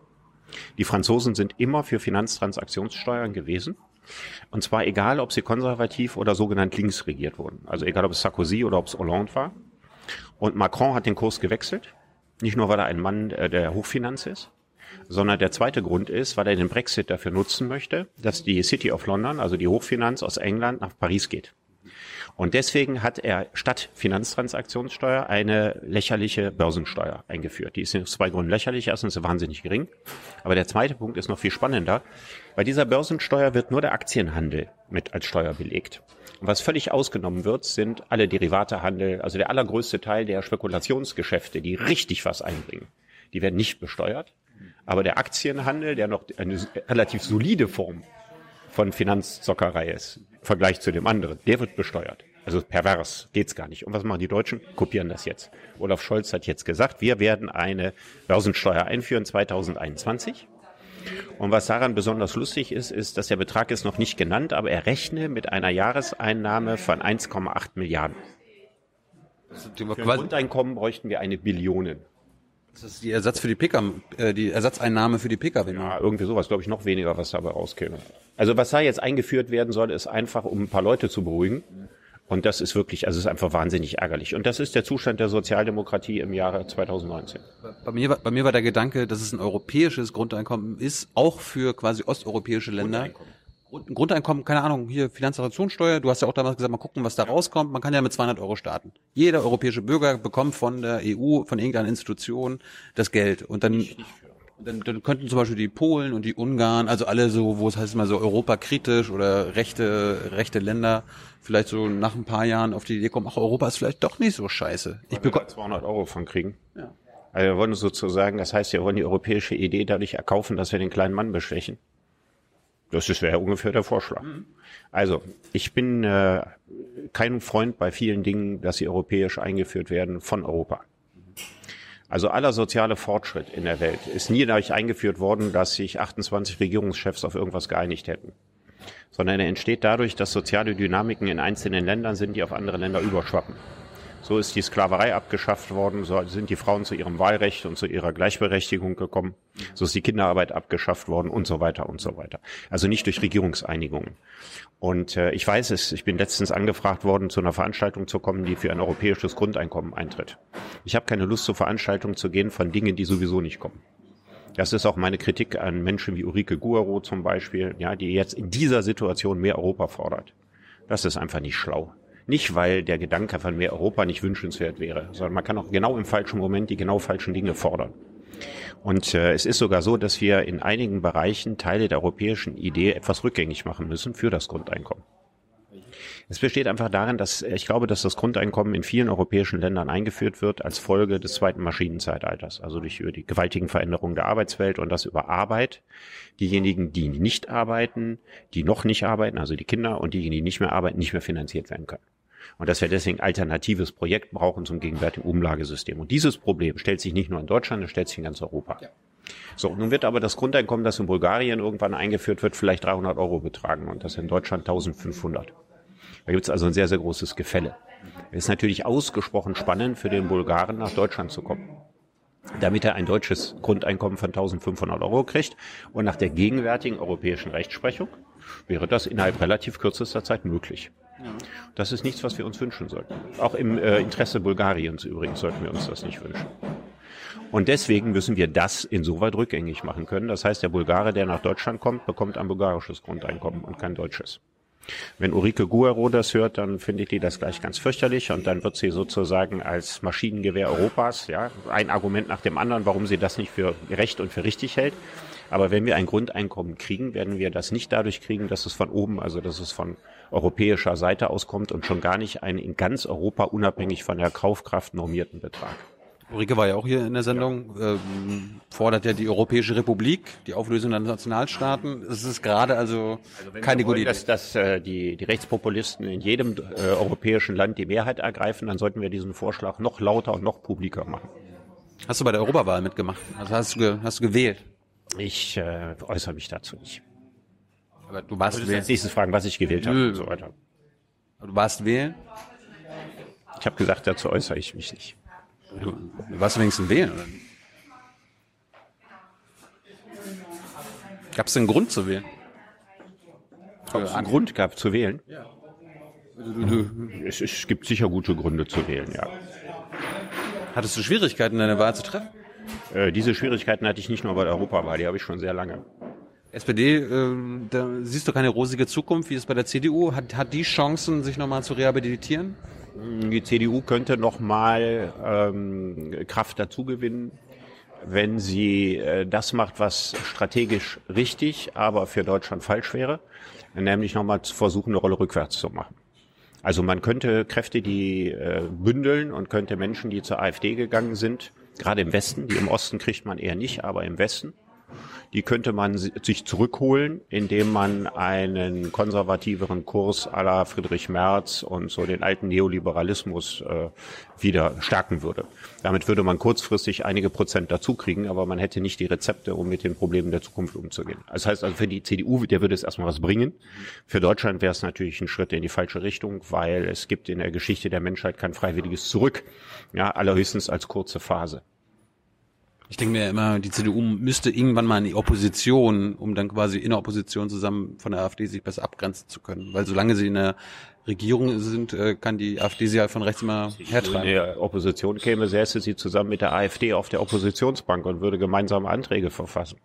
Die Franzosen sind immer für Finanztransaktionssteuern gewesen. Und zwar egal, ob sie konservativ oder sogenannt links regiert wurden. Also egal, ob es Sarkozy oder ob es Hollande war. Und Macron hat den Kurs gewechselt. Nicht nur, weil er ein Mann äh, der Hochfinanz ist, sondern der zweite Grund ist, weil er den Brexit dafür nutzen möchte, dass die City of London, also die Hochfinanz aus England, nach Paris geht. Und deswegen hat er statt Finanztransaktionssteuer eine lächerliche Börsensteuer eingeführt. Die ist aus zwei Gründen lächerlich. Erstens ist sie wahnsinnig gering. Aber der zweite Punkt ist noch viel spannender. Bei dieser Börsensteuer wird nur der Aktienhandel mit als Steuer belegt. Und was völlig ausgenommen wird, sind alle Derivatehandel, also der allergrößte Teil der Spekulationsgeschäfte, die richtig was einbringen. Die werden nicht besteuert. Aber der Aktienhandel, der noch eine relativ solide Form von Finanzzockerei ist, im Vergleich zu dem anderen, der wird besteuert. Also pervers geht's gar nicht. Und was machen die Deutschen? Kopieren das jetzt. Olaf Scholz hat jetzt gesagt, wir werden eine Börsensteuer einführen 2021. Und was daran besonders lustig ist, ist, dass der Betrag ist noch nicht genannt, aber er rechne mit einer Jahreseinnahme von 1,8 Milliarden. Für ein Grundeinkommen bräuchten wir eine Billion. Das ist die Ersatz für die PKW, äh, die Ersatzeinnahme für die PKW. Ja, irgendwie sowas, glaube ich, noch weniger, was dabei rauskäme. Also was da jetzt eingeführt werden soll, ist einfach, um ein paar Leute zu beruhigen. Und das ist wirklich, also es ist einfach wahnsinnig ärgerlich. Und das ist der Zustand der Sozialdemokratie im Jahre 2019. Bei mir, war, bei mir war der Gedanke, dass es ein europäisches Grundeinkommen ist, auch für quasi osteuropäische Länder. Grundeinkommen. Grundeinkommen, keine Ahnung, hier Finanztransaktionssteuer, du hast ja auch damals gesagt, mal gucken, was da rauskommt. Man kann ja mit 200 Euro starten. Jeder europäische Bürger bekommt von der EU, von irgendeiner Institution das Geld. Und dann, dann, dann könnten zum Beispiel die Polen und die Ungarn, also alle so, wo es heißt mal so europakritisch oder rechte, rechte Länder, vielleicht so nach ein paar Jahren auf die Idee kommen, ach, Europa ist vielleicht doch nicht so scheiße. Ich bekomme 200 Euro von kriegen. Ja. Also wir wollen sozusagen, das heißt, wir wollen die europäische Idee dadurch erkaufen, dass wir den kleinen Mann bestechen. Das wäre ungefähr der Vorschlag. Mhm. Also, ich bin äh, kein Freund bei vielen Dingen, dass sie europäisch eingeführt werden von Europa. Also aller soziale Fortschritt in der Welt ist nie dadurch eingeführt worden, dass sich 28 Regierungschefs auf irgendwas geeinigt hätten. Sondern er entsteht dadurch, dass soziale Dynamiken in einzelnen Ländern sind, die auf andere Länder überschwappen. So ist die Sklaverei abgeschafft worden, so sind die Frauen zu ihrem Wahlrecht und zu ihrer Gleichberechtigung gekommen, so ist die Kinderarbeit abgeschafft worden und so weiter und so weiter. Also nicht durch Regierungseinigungen. Und äh, ich weiß es, ich bin letztens angefragt worden, zu einer Veranstaltung zu kommen, die für ein europäisches Grundeinkommen eintritt. Ich habe keine Lust, zur Veranstaltung zu gehen von Dingen, die sowieso nicht kommen. Das ist auch meine Kritik an Menschen wie Ulrike Guaro zum Beispiel, ja, die jetzt in dieser Situation mehr Europa fordert. Das ist einfach nicht schlau. Nicht, weil der Gedanke von mehr Europa nicht wünschenswert wäre, sondern man kann auch genau im falschen Moment die genau falschen Dinge fordern. Und äh, es ist sogar so, dass wir in einigen Bereichen Teile der europäischen Idee etwas rückgängig machen müssen für das Grundeinkommen. Es besteht einfach darin, dass ich glaube, dass das Grundeinkommen in vielen europäischen Ländern eingeführt wird als Folge des zweiten Maschinenzeitalters, also durch die gewaltigen Veränderungen der Arbeitswelt und das über Arbeit. Diejenigen, die nicht arbeiten, die noch nicht arbeiten, also die Kinder und diejenigen, die nicht mehr arbeiten, nicht mehr finanziert werden können und dass wir deswegen alternatives Projekt brauchen zum gegenwärtigen Umlagesystem. Und dieses Problem stellt sich nicht nur in Deutschland, es stellt sich in ganz Europa. Ja. So, nun wird aber das Grundeinkommen, das in Bulgarien irgendwann eingeführt wird, vielleicht 300 Euro betragen und das in Deutschland 1500. Da gibt es also ein sehr, sehr großes Gefälle. Es ist natürlich ausgesprochen spannend für den Bulgaren nach Deutschland zu kommen damit er ein deutsches Grundeinkommen von 1500 Euro kriegt. Und nach der gegenwärtigen europäischen Rechtsprechung wäre das innerhalb relativ kürzester Zeit möglich. Das ist nichts, was wir uns wünschen sollten. Auch im äh, Interesse Bulgariens übrigens sollten wir uns das nicht wünschen. Und deswegen müssen wir das insoweit rückgängig machen können. Das heißt, der Bulgare, der nach Deutschland kommt, bekommt ein bulgarisches Grundeinkommen und kein deutsches. Wenn Ulrike Guero das hört, dann findet die das gleich ganz fürchterlich und dann wird sie sozusagen als Maschinengewehr Europas, ja, ein Argument nach dem anderen, warum sie das nicht für recht und für richtig hält. Aber wenn wir ein Grundeinkommen kriegen, werden wir das nicht dadurch kriegen, dass es von oben, also dass es von europäischer Seite auskommt und schon gar nicht einen in ganz Europa unabhängig von der Kaufkraft normierten Betrag. Ulrike war ja auch hier in der Sendung, ähm, fordert ja die Europäische Republik, die Auflösung der Nationalstaaten. Es ist gerade also, also keine gute Idee. Dass, dass äh, die, die Rechtspopulisten in jedem äh, europäischen Land die Mehrheit ergreifen, dann sollten wir diesen Vorschlag noch lauter und noch publiker machen. Hast du bei der Europawahl mitgemacht? Also hast du, hast du gewählt? Ich äh, äußere mich dazu nicht. Aber du warst wählen. als nächstes fragen, was ich gewählt habe und so weiter. Aber du warst wählen? Ich habe gesagt, dazu äußere ich mich nicht. Du, du warst wenigstens wählen, oder? Gab es einen Grund zu wählen? Ob es einen Grund gab zu wählen? Es, es gibt sicher gute Gründe zu wählen, ja. hattest du Schwierigkeiten, deine Wahl zu treffen? Äh, diese Schwierigkeiten hatte ich nicht nur bei der Europawahl, die habe ich schon sehr lange. SPD, äh, da siehst du keine rosige Zukunft, wie es bei der CDU? Hat, hat die Chancen, sich nochmal zu rehabilitieren? Die CDU könnte noch mal ähm, Kraft dazugewinnen, wenn sie äh, das macht, was strategisch richtig, aber für Deutschland falsch wäre, nämlich nochmal zu versuchen, eine Rolle rückwärts zu machen. Also man könnte Kräfte, die äh, bündeln und könnte Menschen, die zur AfD gegangen sind, gerade im Westen, die im Osten kriegt man eher nicht, aber im Westen, die könnte man si- sich zurückholen, indem man einen konservativeren Kurs la Friedrich Merz und so den alten Neoliberalismus äh, wieder stärken würde. Damit würde man kurzfristig einige Prozent dazukriegen, aber man hätte nicht die Rezepte, um mit den Problemen der Zukunft umzugehen. Das heißt also für die CDU, der würde es erstmal was bringen. Für Deutschland wäre es natürlich ein Schritt in die falsche Richtung, weil es gibt in der Geschichte der Menschheit kein freiwilliges Zurück. Ja, allerhöchstens als kurze Phase. Ich denke mir immer, die CDU müsste irgendwann mal in die Opposition, um dann quasi in der Opposition zusammen von der AfD sich besser abgrenzen zu können. Weil solange sie in der Regierung sind, äh, kann die AfD sie halt von rechts immer in hertreiben. der Opposition käme, säße sie zusammen mit der AfD auf der Oppositionsbank und würde gemeinsame Anträge verfassen.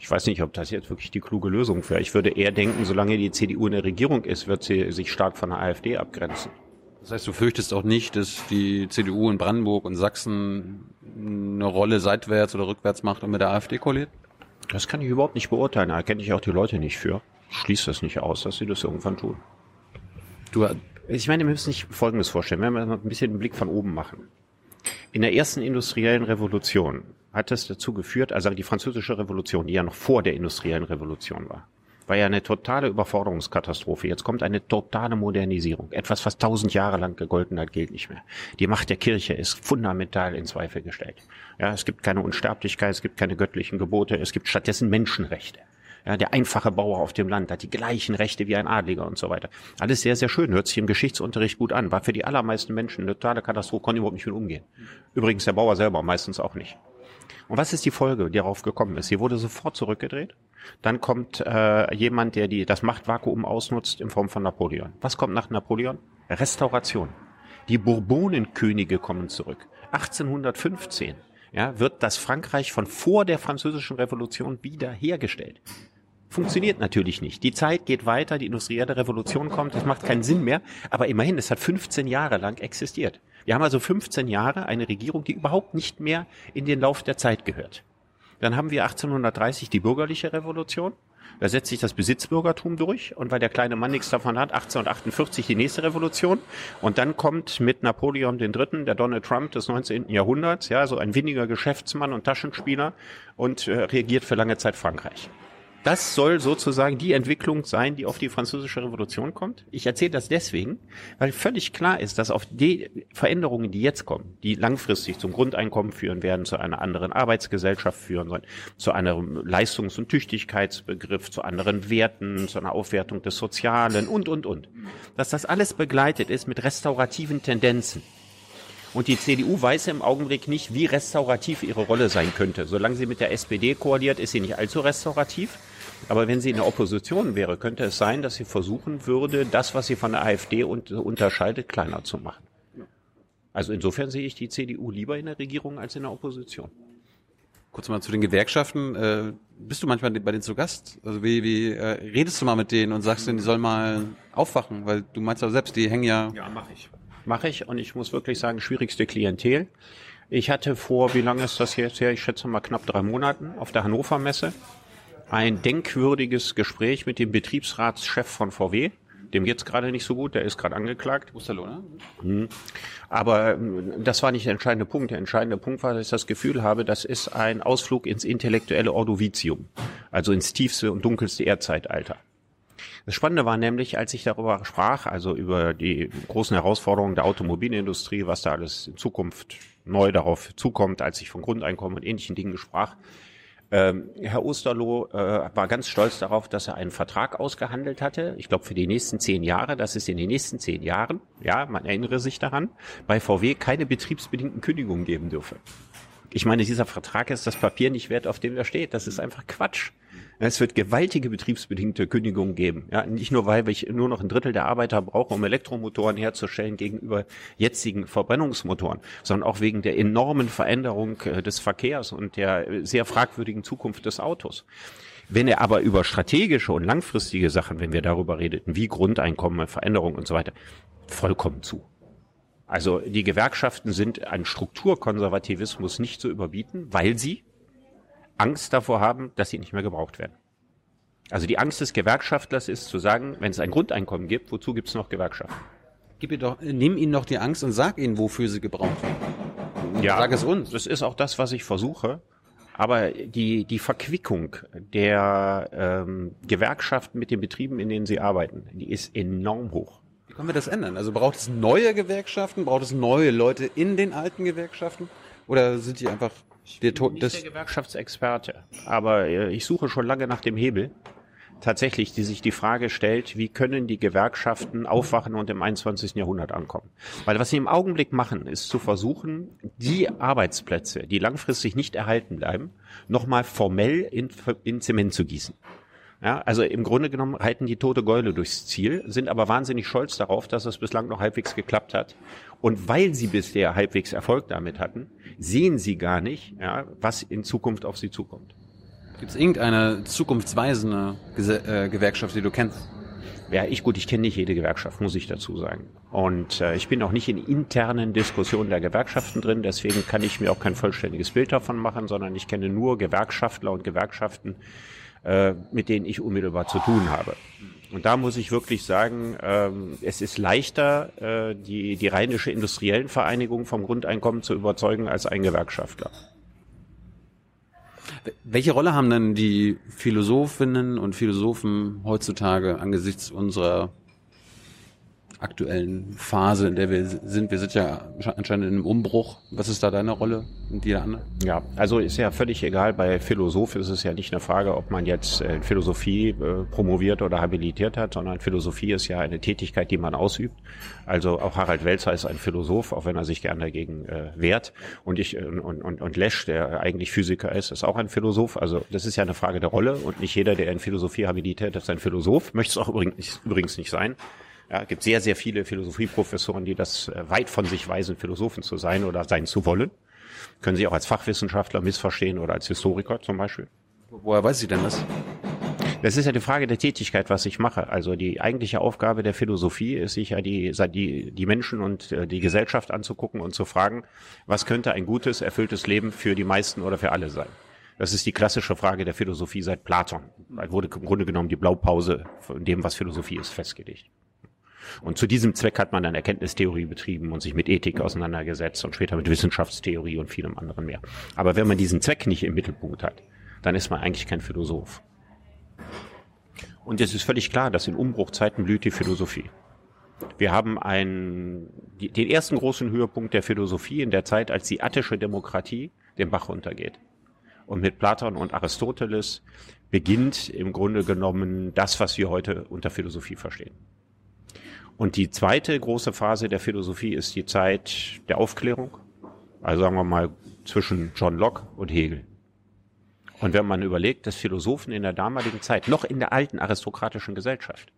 Ich weiß nicht, ob das jetzt wirklich die kluge Lösung wäre. Ich würde eher denken, solange die CDU in der Regierung ist, wird sie sich stark von der AfD abgrenzen. Das heißt, du fürchtest auch nicht, dass die CDU in Brandenburg und Sachsen eine Rolle seitwärts oder rückwärts macht und mit der AfD koaliert? Das kann ich überhaupt nicht beurteilen. Da kenne ich auch die Leute nicht für. Ich schließe das nicht aus, dass sie das irgendwann tun. Du, Ich meine, wir müssen sich Folgendes vorstellen, wenn wir mal ein bisschen den Blick von oben machen. In der ersten industriellen Revolution hat es dazu geführt, also die französische Revolution, die ja noch vor der industriellen Revolution war, war ja eine totale Überforderungskatastrophe. Jetzt kommt eine totale Modernisierung. Etwas, was tausend Jahre lang gegolten hat, gilt nicht mehr. Die Macht der Kirche ist fundamental in Zweifel gestellt. Ja, es gibt keine Unsterblichkeit, es gibt keine göttlichen Gebote, es gibt stattdessen Menschenrechte. Ja, der einfache Bauer auf dem Land hat die gleichen Rechte wie ein Adliger und so weiter. Alles sehr, sehr schön, hört sich im Geschichtsunterricht gut an, war für die allermeisten Menschen eine totale Katastrophe, konnten überhaupt nicht mit umgehen. Übrigens der Bauer selber meistens auch nicht. Und was ist die Folge, die darauf gekommen ist? Sie wurde sofort zurückgedreht. Dann kommt äh, jemand, der die, das Machtvakuum ausnutzt in Form von Napoleon. Was kommt nach Napoleon? Restauration. Die Bourbonenkönige kommen zurück. 1815 ja, wird das Frankreich von vor der französischen Revolution wiederhergestellt. Funktioniert natürlich nicht. Die Zeit geht weiter, die industrielle Revolution kommt, das macht keinen Sinn mehr. Aber immerhin, es hat 15 Jahre lang existiert. Wir haben also 15 Jahre eine Regierung, die überhaupt nicht mehr in den Lauf der Zeit gehört. Dann haben wir 1830 die bürgerliche Revolution. Da setzt sich das Besitzbürgertum durch und weil der kleine Mann nichts davon hat, 1848 die nächste Revolution und dann kommt mit Napoleon III., der Donald Trump des 19. Jahrhunderts, ja, so ein winniger Geschäftsmann und Taschenspieler und äh, regiert für lange Zeit Frankreich. Das soll sozusagen die Entwicklung sein, die auf die französische Revolution kommt. Ich erzähle das deswegen, weil völlig klar ist, dass auf die Veränderungen, die jetzt kommen, die langfristig zum Grundeinkommen führen werden, zu einer anderen Arbeitsgesellschaft führen sollen, zu einem Leistungs- und Tüchtigkeitsbegriff, zu anderen Werten, zu einer Aufwertung des Sozialen und, und, und. Dass das alles begleitet ist mit restaurativen Tendenzen. Und die CDU weiß im Augenblick nicht, wie restaurativ ihre Rolle sein könnte. Solange sie mit der SPD koaliert, ist sie nicht allzu restaurativ. Aber wenn sie in der Opposition wäre, könnte es sein, dass sie versuchen würde, das, was sie von der AfD un unterscheidet, kleiner zu machen. Also insofern sehe ich die CDU lieber in der Regierung als in der Opposition. Kurz mal zu den Gewerkschaften. Äh, bist du manchmal bei denen zu Gast? Also wie, wie äh, redest du mal mit denen und sagst denen, die sollen mal aufwachen? Weil du meinst ja selbst, die hängen ja... Ja, mache ich. Mache ich und ich muss wirklich sagen, schwierigste Klientel. Ich hatte vor, wie lange ist das jetzt her? Ich schätze mal knapp drei Monaten auf der Hannover Messe ein denkwürdiges Gespräch mit dem Betriebsratschef von VW. Dem geht's gerade nicht so gut, der ist gerade angeklagt. Osterloh, ne? Mhm. Aber ähm, das war nicht der entscheidende Punkt. Der entscheidende Punkt war, dass ich das Gefühl habe, das ist ein Ausflug ins intellektuelle Ordovizium, also ins tiefste und dunkelste Erdzeitalter. Das Spannende war nämlich, als ich darüber sprach, also über die großen Herausforderungen der Automobilindustrie, was da alles in Zukunft neu darauf zukommt, als ich von Grundeinkommen und ähnlichen Dingen sprach, Ähm, Herr Osterloh äh, war ganz stolz darauf, dass er einen Vertrag ausgehandelt hatte. Ich glaube für die nächsten zehn Jahre, dass es in den nächsten zehn Jahren, ja, man erinnere sich daran, bei VW keine betriebsbedingten Kündigungen geben dürfe. Ich meine, dieser Vertrag ist das Papier nicht wert, auf dem er steht. Das ist einfach Quatsch. Es wird gewaltige betriebsbedingte Kündigungen geben. Ja, nicht nur, weil ich nur noch ein Drittel der Arbeiter brauche, um Elektromotoren herzustellen gegenüber jetzigen Verbrennungsmotoren, sondern auch wegen der enormen Veränderung äh, des Verkehrs und der sehr fragwürdigen Zukunft des Autos. Wenn er aber über strategische und langfristige Sachen, wenn wir darüber redeten, wie Grundeinkommen, Veränderung und so weiter, vollkommen zu. Also die Gewerkschaften sind an Strukturkonservativismus nicht zu überbieten, weil sie Angst davor haben, dass sie nicht mehr gebraucht werden. Also die Angst des Gewerkschaftlers ist zu sagen, wenn es ein Grundeinkommen gibt, wozu gibt es noch Gewerkschaften? Gib ihr doch, nimm ihnen doch die Angst und sag ihnen, wofür sie gebraucht werden. Ja, Sag es uns. Das ist auch das, was ich versuche. Aber die, die Verquickung der ähm, Gewerkschaften mit den Betrieben, in denen sie arbeiten, die ist enorm hoch. Wie können wir das ändern? Also braucht es neue Gewerkschaften? Braucht es neue Leute in den alten Gewerkschaften? Oder sind die einfach der Tod Nicht der des, Gewerkschaftsexperte, aber äh, ich suche schon lange nach dem Hebel, tatsächlich, die sich die Frage stellt, wie können die Gewerkschaften aufwachen und im 21. Jahrhundert ankommen? Weil was sie im Augenblick machen, ist zu versuchen, die Arbeitsplätze, die langfristig nicht erhalten bleiben, nochmal formell in, in Zement zu gießen. Ja, also im Grunde genommen halten die tote Gäule durchs Ziel, sind aber wahnsinnig stolz darauf, dass es bislang noch halbwegs geklappt hat. Und weil sie bisher halbwegs Erfolg damit hatten, sehen sie gar nicht, ja, was in Zukunft auf sie zukommt. Gibt es irgendeine zukunftsweisende Gese äh, Gewerkschaft, die du kennst? Ja, ich gut, ich kenne nicht jede Gewerkschaft, muss ich dazu sagen. Und äh, ich bin auch nicht in internen Diskussionen der Gewerkschaften drin, deswegen kann ich mir auch kein vollständiges Bild davon machen, sondern ich kenne nur Gewerkschaftler und Gewerkschaften, äh, mit denen ich unmittelbar zu tun habe. Und da muss ich wirklich sagen, ähm, es ist leichter, äh, die, die rheinische industriellen Vereinigung vom Grundeinkommen zu überzeugen als ein Gewerkschaftler. Welche Rolle haben denn die Philosophinnen und Philosophen heutzutage angesichts unserer aktuellen Phase, in der wir sind? Wir sind ja anscheinend in einem Umbruch. Was ist da deine Rolle und die der andere? Ja, also ist ja völlig egal. Bei Philosoph ist es ja nicht eine Frage, ob man jetzt äh, Philosophie äh, promoviert oder habilitiert hat, sondern Philosophie ist ja eine Tätigkeit, die man ausübt. Also auch Harald Welzer ist ein Philosoph, auch wenn er sich gerne dagegen äh, wehrt. Und ich und, und, und Lesch, der eigentlich Physiker ist, ist auch ein Philosoph. Also das ist ja eine Frage der Rolle und nicht jeder, der in Philosophie habilitiert ist, ein Philosoph. Möchte es auch übrigens nicht sein. Ja, gibt sehr, sehr viele Philosophieprofessoren, die das äh, weit von sich weisen, Philosophen zu sein oder sein zu wollen. Können sie auch als Fachwissenschaftler missverstehen oder als Historiker zum Beispiel. Woher weiß sie denn das? Das ist ja die Frage der Tätigkeit, was ich mache. Also die eigentliche Aufgabe der Philosophie ist, sich ja die, die, die Menschen und äh, die Gesellschaft anzugucken und zu fragen, was könnte ein gutes, erfülltes Leben für die meisten oder für alle sein. Das ist die klassische Frage der Philosophie seit Platon. Da wurde im Grunde genommen die Blaupause von dem, was Philosophie ist, festgelegt. Und zu diesem Zweck hat man dann Erkenntnistheorie betrieben und sich mit Ethik auseinandergesetzt und später mit Wissenschaftstheorie und vielem anderen mehr. Aber wenn man diesen Zweck nicht im Mittelpunkt hat, dann ist man eigentlich kein Philosoph. Und es ist völlig klar, dass in Umbruchzeiten blüht die Philosophie. Wir haben einen, den ersten großen Höhepunkt der Philosophie in der Zeit, als die attische Demokratie den Bach runtergeht. Und mit Platon und Aristoteles beginnt im Grunde genommen das, was wir heute unter Philosophie verstehen. Und die zweite große Phase der Philosophie ist die Zeit der Aufklärung. Also sagen wir mal zwischen John Locke und Hegel. Und wenn man überlegt, dass Philosophen in der damaligen Zeit, noch in der alten aristokratischen Gesellschaft,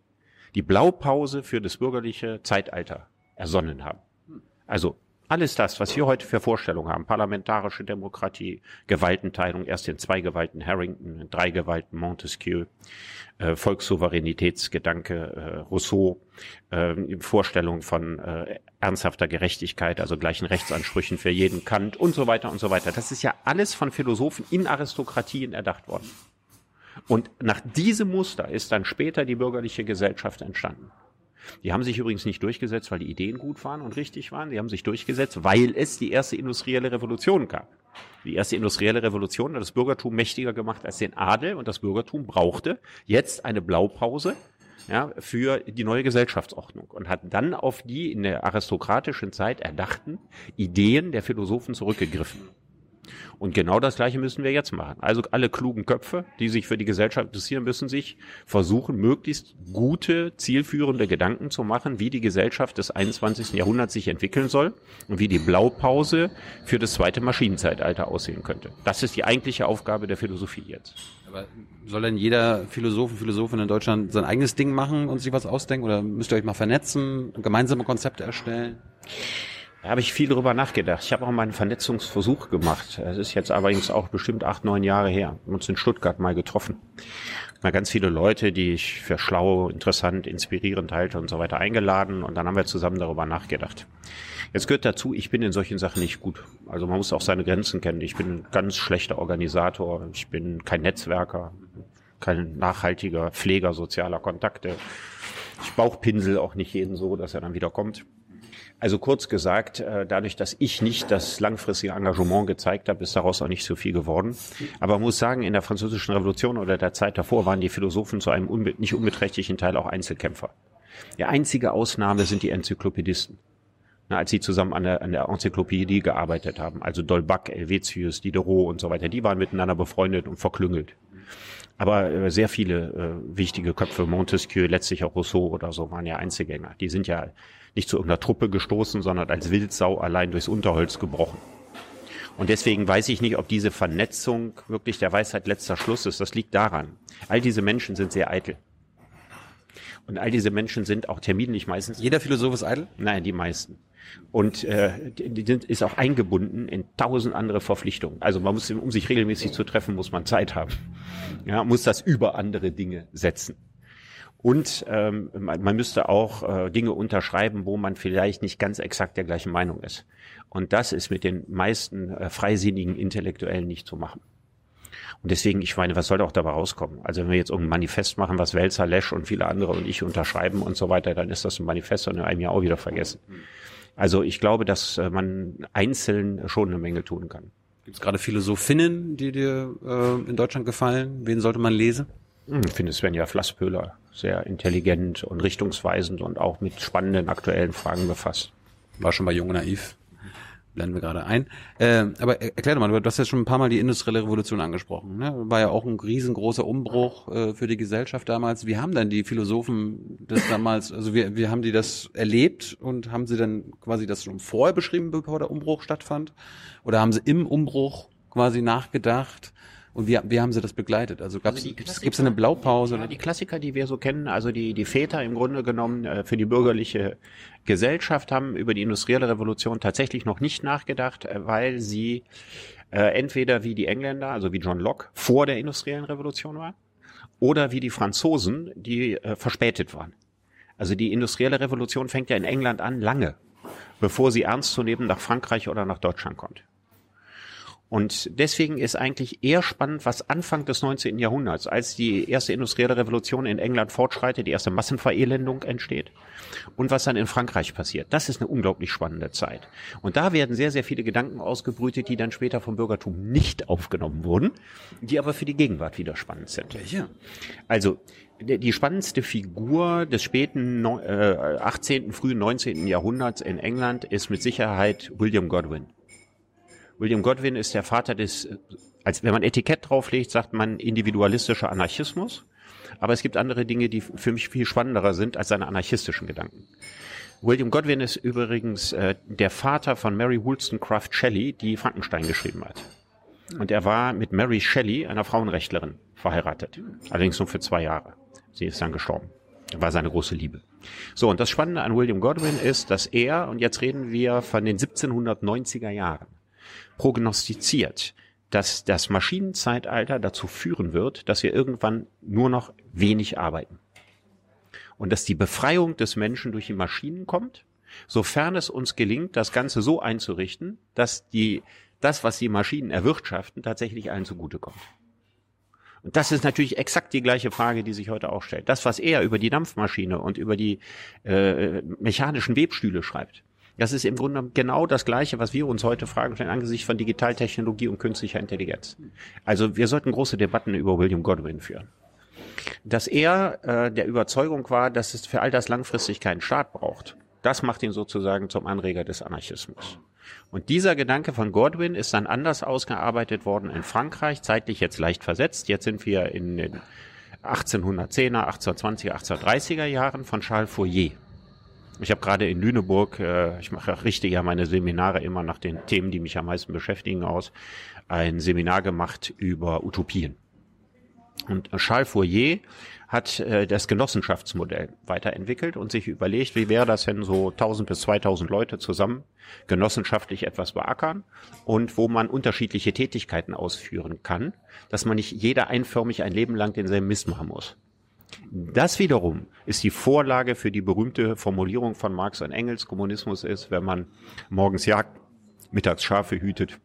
die Blaupause für das bürgerliche Zeitalter ersonnen haben. Also alles das, was wir heute für Vorstellungen haben, parlamentarische Demokratie, Gewaltenteilung, erst in zwei Gewalten Harrington, in drei Gewalten Montesquieu, äh, Volkssouveränitätsgedanke äh, Rousseau, äh, Vorstellung von äh, ernsthafter Gerechtigkeit, also gleichen Rechtsansprüchen für jeden Kant und so weiter und so weiter. Das ist ja alles von Philosophen in Aristokratien erdacht worden. Und nach diesem Muster ist dann später die bürgerliche Gesellschaft entstanden. Die haben sich übrigens nicht durchgesetzt, weil die Ideen gut waren und richtig waren. Die haben sich durchgesetzt, weil es die erste industrielle Revolution gab. Die erste industrielle Revolution hat das Bürgertum mächtiger gemacht als den Adel und das Bürgertum brauchte jetzt eine Blaupause ja, für die neue Gesellschaftsordnung und hat dann auf die in der aristokratischen Zeit erdachten Ideen der Philosophen zurückgegriffen. Und genau das Gleiche müssen wir jetzt machen. Also alle klugen Köpfe, die sich für die Gesellschaft interessieren, müssen sich versuchen, möglichst gute, zielführende Gedanken zu machen, wie die Gesellschaft des 21. Jahrhunderts sich entwickeln soll und wie die Blaupause für das zweite Maschinenzeitalter aussehen könnte. Das ist die eigentliche Aufgabe der Philosophie jetzt. Aber soll denn jeder Philosoph und Philosophin in Deutschland sein eigenes Ding machen und sich was ausdenken? Oder müsst ihr euch mal vernetzen, gemeinsame Konzepte erstellen? Da habe ich viel drüber nachgedacht. Ich habe auch mal einen Vernetzungsversuch gemacht. Es ist jetzt allerdings auch bestimmt acht, neun Jahre her. Wir haben uns in Stuttgart mal getroffen. Mal ganz viele Leute, die ich für schlau, interessant, inspirierend halte und so weiter eingeladen. Und dann haben wir zusammen darüber nachgedacht. Jetzt gehört dazu, ich bin in solchen Sachen nicht gut. Also man muss auch seine Grenzen kennen. Ich bin ein ganz schlechter Organisator. Ich bin kein Netzwerker, kein nachhaltiger Pfleger sozialer Kontakte. Ich bauchpinsel auch nicht jeden so, dass er dann wieder kommt. Also kurz gesagt, äh, dadurch, dass ich nicht das langfristige Engagement gezeigt habe, ist daraus auch nicht so viel geworden. Aber man muss sagen, in der Französischen Revolution oder der Zeit davor waren die Philosophen zu einem unbe nicht unbeträchtlichen Teil auch Einzelkämpfer. Die einzige Ausnahme sind die Enzyklopädisten. Na, als sie zusammen an der, an der Enzyklopädie gearbeitet haben, also Dolbach, Helvetius, Diderot und so weiter, die waren miteinander befreundet und verklüngelt. Aber äh, sehr viele äh, wichtige Köpfe, Montesquieu, letztlich auch Rousseau oder so, waren ja Einzelgänger. Die sind ja nicht zu irgendeiner Truppe gestoßen, sondern als Wildsau allein durchs Unterholz gebrochen. Und deswegen weiß ich nicht, ob diese Vernetzung wirklich der Weisheit letzter Schluss ist. Das liegt daran. All diese Menschen sind sehr eitel. Und all diese Menschen sind auch terminlich meistens. Jeder Philosoph ist eitel? Nein, die meisten. Und äh, die, die sind, ist auch eingebunden in tausend andere Verpflichtungen. Also man muss, um sich regelmäßig zu treffen, muss man Zeit haben. Ja, muss das über andere Dinge setzen. Und ähm, man, man müsste auch äh, Dinge unterschreiben, wo man vielleicht nicht ganz exakt der gleichen Meinung ist. Und das ist mit den meisten äh, freisinnigen Intellektuellen nicht zu machen. Und deswegen, ich meine, was soll auch dabei rauskommen? Also wenn wir jetzt irgendein Manifest machen, was Welzer, Lesch und viele andere und ich unterschreiben und so weiter, dann ist das ein Manifest und in einem Jahr auch wieder vergessen. Also ich glaube, dass äh, man einzeln schon eine Menge tun kann. Gibt es gerade Philosophinnen, die dir äh, in Deutschland gefallen? Wen sollte man lesen? Hm, Ich finde Svenja Flasspöhler sehr intelligent und richtungsweisend und auch mit spannenden aktuellen Fragen befasst. War schon bei Jung und Naiv. Blenden wir gerade ein. Äh, aber er- erklär doch mal, du hast ja schon ein paar Mal die industrielle Revolution angesprochen. Ne? War ja auch ein riesengroßer Umbruch äh, für die Gesellschaft damals. Wie haben denn die Philosophen das damals, also wie, wie haben die das erlebt und haben sie dann quasi das schon vorher beschrieben, bevor der Umbruch stattfand? Oder haben sie im Umbruch quasi nachgedacht? Und wie, wie haben sie das begleitet? Also gab es gibt's eine Blaupause? Ja, die Klassiker, die wir so kennen, also die, die Väter im Grunde genommen äh, für die bürgerliche Gesellschaft haben über die industrielle Revolution tatsächlich noch nicht nachgedacht, äh, weil sie äh, entweder wie die Engländer, also wie John Locke, vor der industriellen Revolution waren, oder wie die Franzosen, die äh, verspätet waren. Also die industrielle Revolution fängt ja in England an, lange, bevor sie ernst zu nehmen nach Frankreich oder nach Deutschland kommt. Und deswegen ist eigentlich eher spannend, was Anfang des 19. Jahrhunderts, als die erste industrielle Revolution in England fortschreitet, die erste Massenverelendung entsteht und was dann in Frankreich passiert. Das ist eine unglaublich spannende Zeit. Und da werden sehr, sehr viele Gedanken ausgebrütet, die dann später vom Bürgertum nicht aufgenommen wurden, die aber für die Gegenwart wieder spannend sind. Welche? Also die spannendste Figur des späten äh, 18., frühen 19. Jahrhunderts in England ist mit Sicherheit William Godwin. William Godwin ist der Vater des, als wenn man Etikett drauflegt, sagt man individualistischer Anarchismus. Aber es gibt andere Dinge, die für mich viel spannender sind als seine anarchistischen Gedanken. William Godwin ist übrigens äh, der Vater von Mary Wollstonecraft Shelley, die Frankenstein geschrieben hat. Und er war mit Mary Shelley, einer Frauenrechtlerin, verheiratet. Allerdings nur für zwei Jahre. Sie ist dann gestorben. War seine große Liebe. So, und das Spannende an William Godwin ist, dass er, und jetzt reden wir von den 1790er Jahren, prognostiziert, dass das Maschinenzeitalter dazu führen wird, dass wir irgendwann nur noch wenig arbeiten. Und dass die Befreiung des Menschen durch die Maschinen kommt, sofern es uns gelingt, das Ganze so einzurichten, dass die, das, was die Maschinen erwirtschaften, tatsächlich allen zugutekommt. Und das ist natürlich exakt die gleiche Frage, die sich heute auch stellt. Das, was er über die Dampfmaschine und über die äh, mechanischen Webstühle schreibt, das ist im Grunde genau das Gleiche, was wir uns heute fragen stellen angesichts von Digitaltechnologie und künstlicher Intelligenz. Also wir sollten große Debatten über William Godwin führen. Dass er äh, der Überzeugung war, dass es für all das langfristig keinen Staat braucht. Das macht ihn sozusagen zum Anreger des Anarchismus. Und dieser Gedanke von Godwin ist dann anders ausgearbeitet worden in Frankreich, zeitlich jetzt leicht versetzt. Jetzt sind wir in den 1810er, 1820er, 1830er Jahren von Charles Fourier. Ich habe gerade in Lüneburg, äh, ich mache richte ja meine Seminare immer nach den Themen, die mich am meisten beschäftigen, aus, ein Seminar gemacht über Utopien. Und Charles Fourier hat äh, das Genossenschaftsmodell weiterentwickelt und sich überlegt, wie wäre das, wenn so 1000 bis 2000 Leute zusammen genossenschaftlich etwas beackern und wo man unterschiedliche Tätigkeiten ausführen kann, dass man nicht jeder einförmig ein Leben lang denselben Mist machen muss. Das wiederum ist die Vorlage für die berühmte Formulierung von Marx und Engels, Kommunismus ist, wenn man morgens jagt, mittags Schafe hütet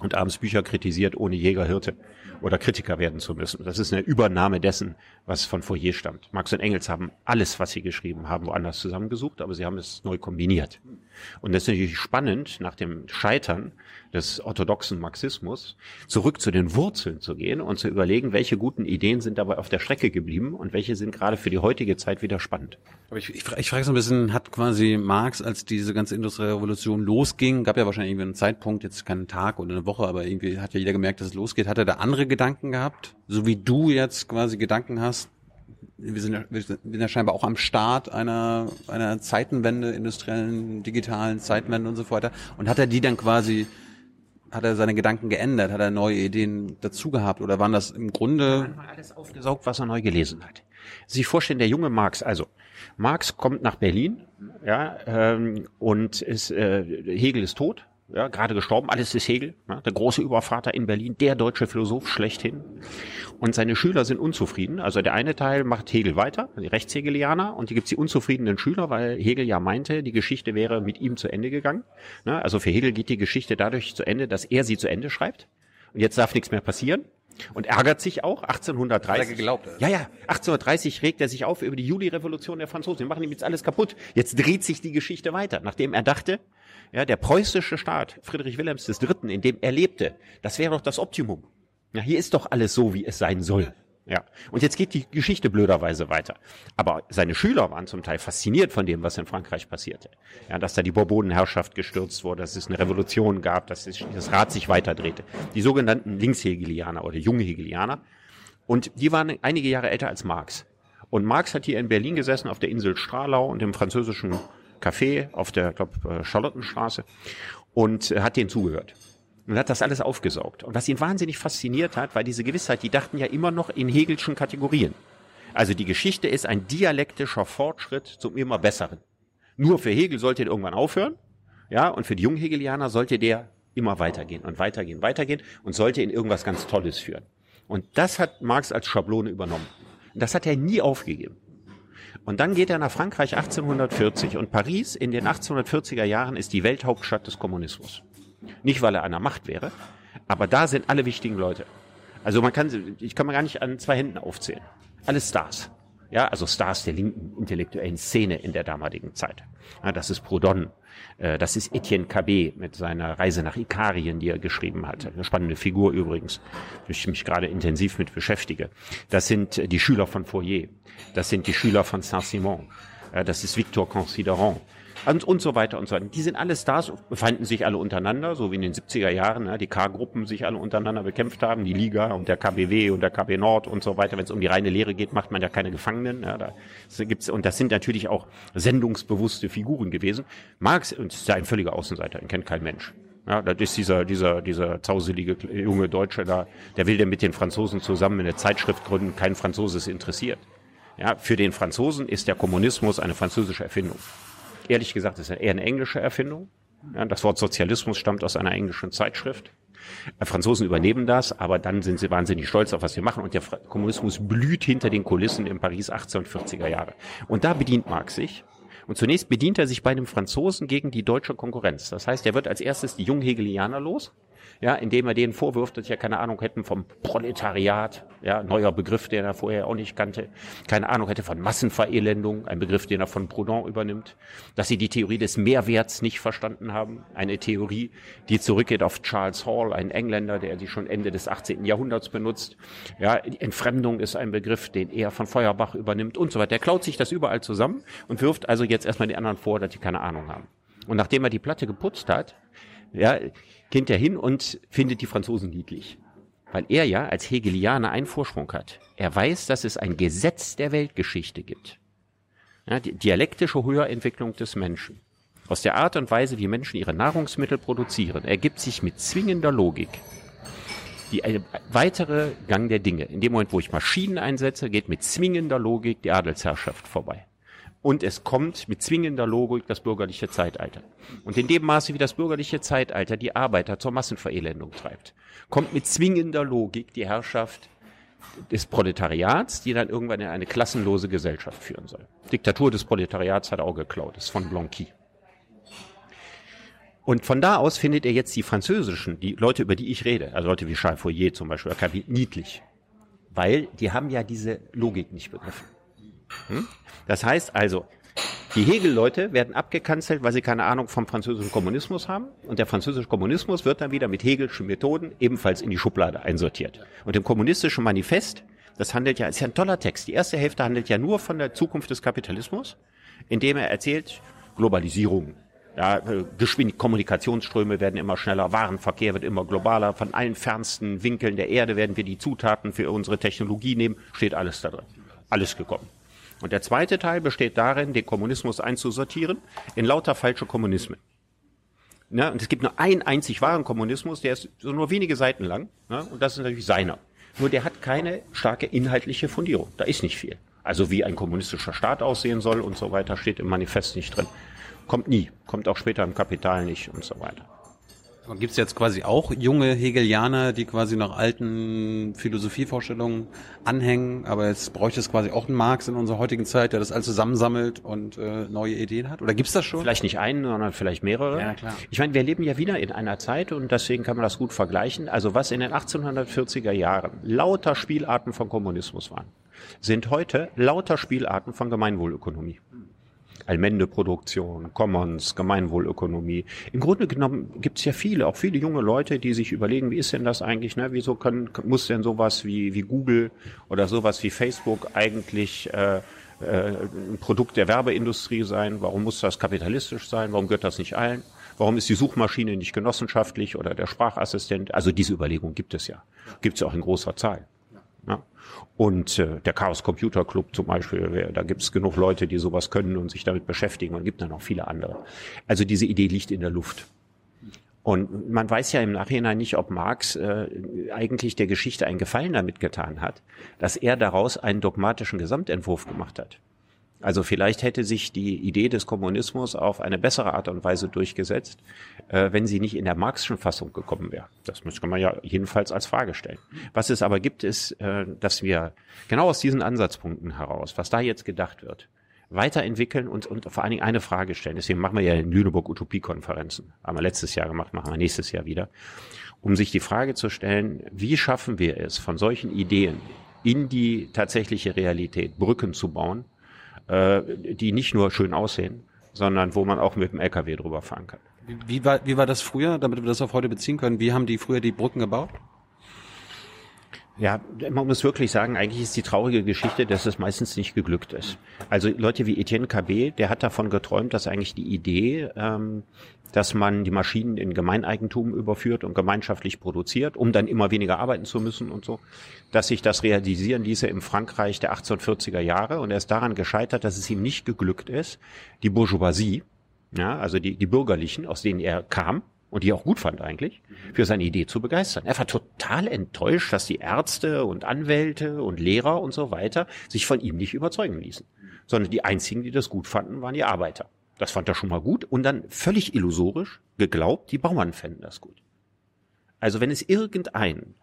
und abends Bücher kritisiert ohne Jägerhirte oder Kritiker werden zu müssen. Das ist eine Übernahme dessen, was von Fourier stammt. Marx und Engels haben alles, was sie geschrieben haben, woanders zusammengesucht, aber sie haben es neu kombiniert. Und das ist natürlich spannend, nach dem Scheitern des orthodoxen Marxismus zurück zu den Wurzeln zu gehen und zu überlegen, welche guten Ideen sind dabei auf der Strecke geblieben und welche sind gerade für die heutige Zeit wieder spannend. Aber ich, ich, ich frage so ein bisschen, hat quasi Marx, als diese ganze industrielle Revolution losging, gab ja wahrscheinlich irgendwie einen Zeitpunkt, jetzt keinen Tag oder eine Woche, aber irgendwie hat ja jeder gemerkt, dass es losgeht. Hat er da andere Gedanken gehabt? So wie du jetzt quasi Gedanken hast, wir sind, ja, wir sind ja scheinbar auch am Start einer, einer Zeitenwende, industriellen, digitalen Zeitenwende und so weiter. Und hat er die dann quasi, hat er seine Gedanken geändert? Hat er neue Ideen dazu gehabt? Oder waren das im Grunde... Alles aufgesaugt, was er neu gelesen hat. Sich vorstellen, der junge Marx, also Marx kommt nach Berlin, ja, ähm, und ist, äh, Hegel ist tot, ja, gerade gestorben, alles ist Hegel, ja, der große Übervater in Berlin, der deutsche Philosoph schlechthin. Und seine Schüler sind unzufrieden. Also der eine Teil macht Hegel weiter, die Rechtshegelianer, und die gibt's die unzufriedenen Schüler, weil Hegel ja meinte, die Geschichte wäre mit ihm zu Ende gegangen. Ja, also für Hegel geht die Geschichte dadurch zu Ende, dass er sie zu Ende schreibt. Und jetzt darf nichts mehr passieren. Und ärgert sich auch 1830. Hat er geglaubt. Ja, ja. 1830 regt er sich auf über die Juli-Revolution der Franzosen. Die machen ihm jetzt alles kaputt. Jetzt dreht sich die Geschichte weiter, nachdem er dachte, ja, der preußische Staat, Friedrich Wilhelms III., in dem er lebte, das wäre doch das Optimum. Ja, hier ist doch alles so, wie es sein soll. Ja. Und jetzt geht die Geschichte blöderweise weiter. Aber seine Schüler waren zum Teil fasziniert von dem, was in Frankreich passierte. Ja, dass da die Bourbonenherrschaft gestürzt wurde, dass es eine Revolution gab, dass das Rad sich weiterdrehte. Die sogenannten Linkshegelianer oder Junghegelianer. Und die waren einige Jahre älter als Marx. Und Marx hat hier in Berlin gesessen auf der Insel Stralau und im französischen Café auf der, glaube Charlottenstraße und äh, hat denen zugehört. Und hat das alles aufgesaugt. Und was ihn wahnsinnig fasziniert hat, war diese Gewissheit, die dachten ja immer noch in Hegelschen Kategorien. Also die Geschichte ist ein dialektischer Fortschritt zum immer Besseren. Nur für Hegel sollte er irgendwann aufhören, ja, und für die Junghegelianer sollte der immer weitergehen und weitergehen, weitergehen und sollte in irgendwas ganz Tolles führen. Und das hat Marx als Schablone übernommen. Und das hat er nie aufgegeben. Und dann geht er nach Frankreich 1840 und Paris in den 1840er Jahren ist die Welthauptstadt des Kommunismus. Nicht, weil er an der Macht wäre, aber da sind alle wichtigen Leute. Also man kann, ich kann man gar nicht an zwei Händen aufzählen. Alle Stars. Ja, also Stars der linken intellektuellen Szene in der damaligen Zeit. Ja, das ist Proudhon. Äh, das ist Etienne Cabet mit seiner Reise nach Ikarien, die er geschrieben hat. Eine spannende Figur übrigens, die ich mich gerade intensiv mit beschäftige. Das sind die Schüler von Fourier. Das sind die Schüler von Saint-Simon. Das ist Victor Considerant und, und so weiter und so weiter. Die sind alle Stars, befanden sich alle untereinander, so wie in den 70er Jahren, ja, die K-Gruppen sich alle untereinander bekämpft haben, die Liga und der KBW und der KB Nord und so weiter. Wenn es um die reine Lehre geht, macht man ja keine Gefangenen. Ja, da gibt's, und das sind natürlich auch sendungsbewusste Figuren gewesen. Marx ist ja ein völliger Außenseiter, ihn kennt kein Mensch. Ja, das ist dieser, dieser, dieser zauselige junge Deutsche da, der will denn mit den Franzosen zusammen eine Zeitschrift gründen, kein Franzose ist interessiert. Ja, für den Franzosen ist der Kommunismus eine französische Erfindung. Ehrlich gesagt ist er eher eine englische Erfindung. Ja, das Wort Sozialismus stammt aus einer englischen Zeitschrift. Die Franzosen übernehmen das, aber dann sind sie wahnsinnig stolz auf, was wir machen. Und der Kommunismus blüht hinter den Kulissen in Paris 1840er Jahre. Und da bedient Marx sich. Und zunächst bedient er sich bei einem Franzosen gegen die deutsche Konkurrenz. Das heißt, er wird als erstes die Junghegelianer los. Ja, indem er denen vorwirft, dass sie ja keine Ahnung hätten vom Proletariat, ja, neuer Begriff, den er vorher auch nicht kannte, keine Ahnung hätte von Massenverelendung, ein Begriff, den er von Proudhon übernimmt, dass sie die Theorie des Mehrwerts nicht verstanden haben, eine Theorie, die zurückgeht auf Charles Hall, ein Engländer, der sie schon Ende des 18. Jahrhunderts benutzt. Ja, Entfremdung ist ein Begriff, den er von Feuerbach übernimmt und so weiter. Der klaut sich das überall zusammen und wirft also jetzt erstmal die anderen vor, dass die keine Ahnung haben. Und nachdem er die Platte geputzt hat, ja, geht er hin und findet die Franzosen niedlich. Weil er ja als Hegelianer einen Vorsprung hat. Er weiß, dass es ein Gesetz der Weltgeschichte gibt. Ja, die dialektische Höherentwicklung des Menschen. Aus der Art und Weise, wie Menschen ihre Nahrungsmittel produzieren, ergibt sich mit zwingender Logik die eine weitere Gang der Dinge. In dem Moment, wo ich Maschinen einsetze, geht mit zwingender Logik die Adelsherrschaft vorbei und es kommt mit zwingender Logik das bürgerliche Zeitalter. Und in dem Maße, wie das bürgerliche Zeitalter die Arbeiter zur Massenverelendung treibt, kommt mit zwingender Logik die Herrschaft des Proletariats, die dann irgendwann in eine klassenlose Gesellschaft führen soll. Diktatur des Proletariats hat auch geklaut, ist von Blanqui. Und von da aus findet er jetzt die französischen, die Leute, über die ich rede, also Leute wie Charles Fourier zum Beispiel, niedlich. Weil die haben ja diese Logik nicht begriffen. Hm? Das heißt also, die Hegel-Leute werden abgekanzelt, weil sie keine Ahnung vom französischen Kommunismus haben. Und der französische Kommunismus wird dann wieder mit Hegelschen Methoden ebenfalls in die Schublade einsortiert. Und im kommunistischen Manifest, das handelt ja, ist ja ein toller Text. Die erste Hälfte handelt ja nur von der Zukunft des Kapitalismus, indem er erzählt, Globalisierung. Ja, Geschwind Kommunikationsströme werden immer schneller, Warenverkehr wird immer globaler, von allen fernsten Winkeln der Erde werden wir die Zutaten für unsere Technologie nehmen, steht alles da drin. Alles gekommen. Und der zweite Teil besteht darin, den Kommunismus einzusortieren in lauter falsche Kommunismen. Ne? Und es gibt nur einen einzig wahren Kommunismus, der ist so nur wenige Seiten lang. Ne? Und das ist natürlich seiner. Nur der hat keine starke inhaltliche Fundierung. Da ist nicht viel. Also wie ein kommunistischer Staat aussehen soll und so weiter, steht im Manifest nicht drin. Kommt nie. Kommt auch später im Kapital nicht und so weiter. Gibt es jetzt quasi auch junge Hegelianer, die quasi noch alten Philosophievorstellungen anhängen, aber jetzt bräuchte es quasi auch einen Marx in unserer heutigen Zeit, der das alles zusammensammelt und äh, neue Ideen hat? Oder gibt's das schon? Vielleicht nicht einen, sondern vielleicht mehrere. Ja, klar. Ich meine, wir leben ja wieder in einer Zeit und deswegen kann man das gut vergleichen. Also was in den 1840er Jahren lauter Spielarten von Kommunismus waren, sind heute lauter Spielarten von Gemeinwohlökonomie. Allmende-Produktion, Commons, Gemeinwohlökonomie. Im Grunde genommen gibt es ja viele, auch viele junge Leute, die sich überlegen, wie ist denn das eigentlich, ne? wieso können, muss denn sowas wie, wie Google oder sowas wie Facebook eigentlich äh, äh, ein Produkt der Werbeindustrie sein? Warum muss das kapitalistisch sein? Warum gehört das nicht allen? Warum ist die Suchmaschine nicht genossenschaftlich oder der Sprachassistent? Also diese Überlegung gibt es ja. Gibt es ja auch in großer Zahl. Ja. Und äh, der Chaos Computer Club zum Beispiel, da gibt es genug Leute, die sowas können und sich damit beschäftigen und gibt dann noch viele andere. Also diese Idee liegt in der Luft. Und man weiß ja im Nachhinein nicht, ob Marx äh, eigentlich der Geschichte einen Gefallen damit getan hat, dass er daraus einen dogmatischen Gesamtentwurf gemacht hat. Also vielleicht hätte sich die Idee des Kommunismus auf eine bessere Art und Weise durchgesetzt, äh, wenn sie nicht in der Marxischen Fassung gekommen wäre. Das müsste man ja jedenfalls als Frage stellen. Was es aber gibt, ist, äh, dass wir genau aus diesen Ansatzpunkten heraus, was da jetzt gedacht wird, weiterentwickeln und, und vor allen Dingen eine Frage stellen. Deswegen machen wir ja in Lüneburg Utopiekonferenzen. Haben wir letztes Jahr gemacht, machen wir nächstes Jahr wieder. Um sich die Frage zu stellen, wie schaffen wir es, von solchen Ideen in die tatsächliche Realität Brücken zu bauen, äh, die nicht nur schön aussehen, sondern wo man auch mit dem LKW drüber fahren kann. Wie, war, wie war das früher, damit wir das auf heute beziehen können? Wie haben die früher die Brücken gebaut? Ja, man muss wirklich sagen, eigentlich ist die traurige Geschichte, dass es meistens nicht geglückt ist. Also Leute wie Etienne Cabet, der hat davon geträumt, dass eigentlich die Idee, ähm, dass man die Maschinen in Gemeineigentum überführt und gemeinschaftlich produziert, um dann immer weniger arbeiten zu müssen und so, dass sich das realisieren ließe im Frankreich der 1840er Jahre und er ist daran gescheitert, dass es ihm nicht geglückt ist, die Bourgeoisie, ja, also die, die Bürgerlichen, aus denen er kam, und die auch gut fand eigentlich, für seine Idee zu begeistern. Er war total enttäuscht, dass die Ärzte und Anwälte und Lehrer und so weiter sich von ihm nicht überzeugen ließen, sondern die einzigen, die das gut fanden, waren die Arbeiter. Das fand er schon mal gut und dann völlig illusorisch geglaubt, die Bauern fänden das gut. Also wenn es irgendein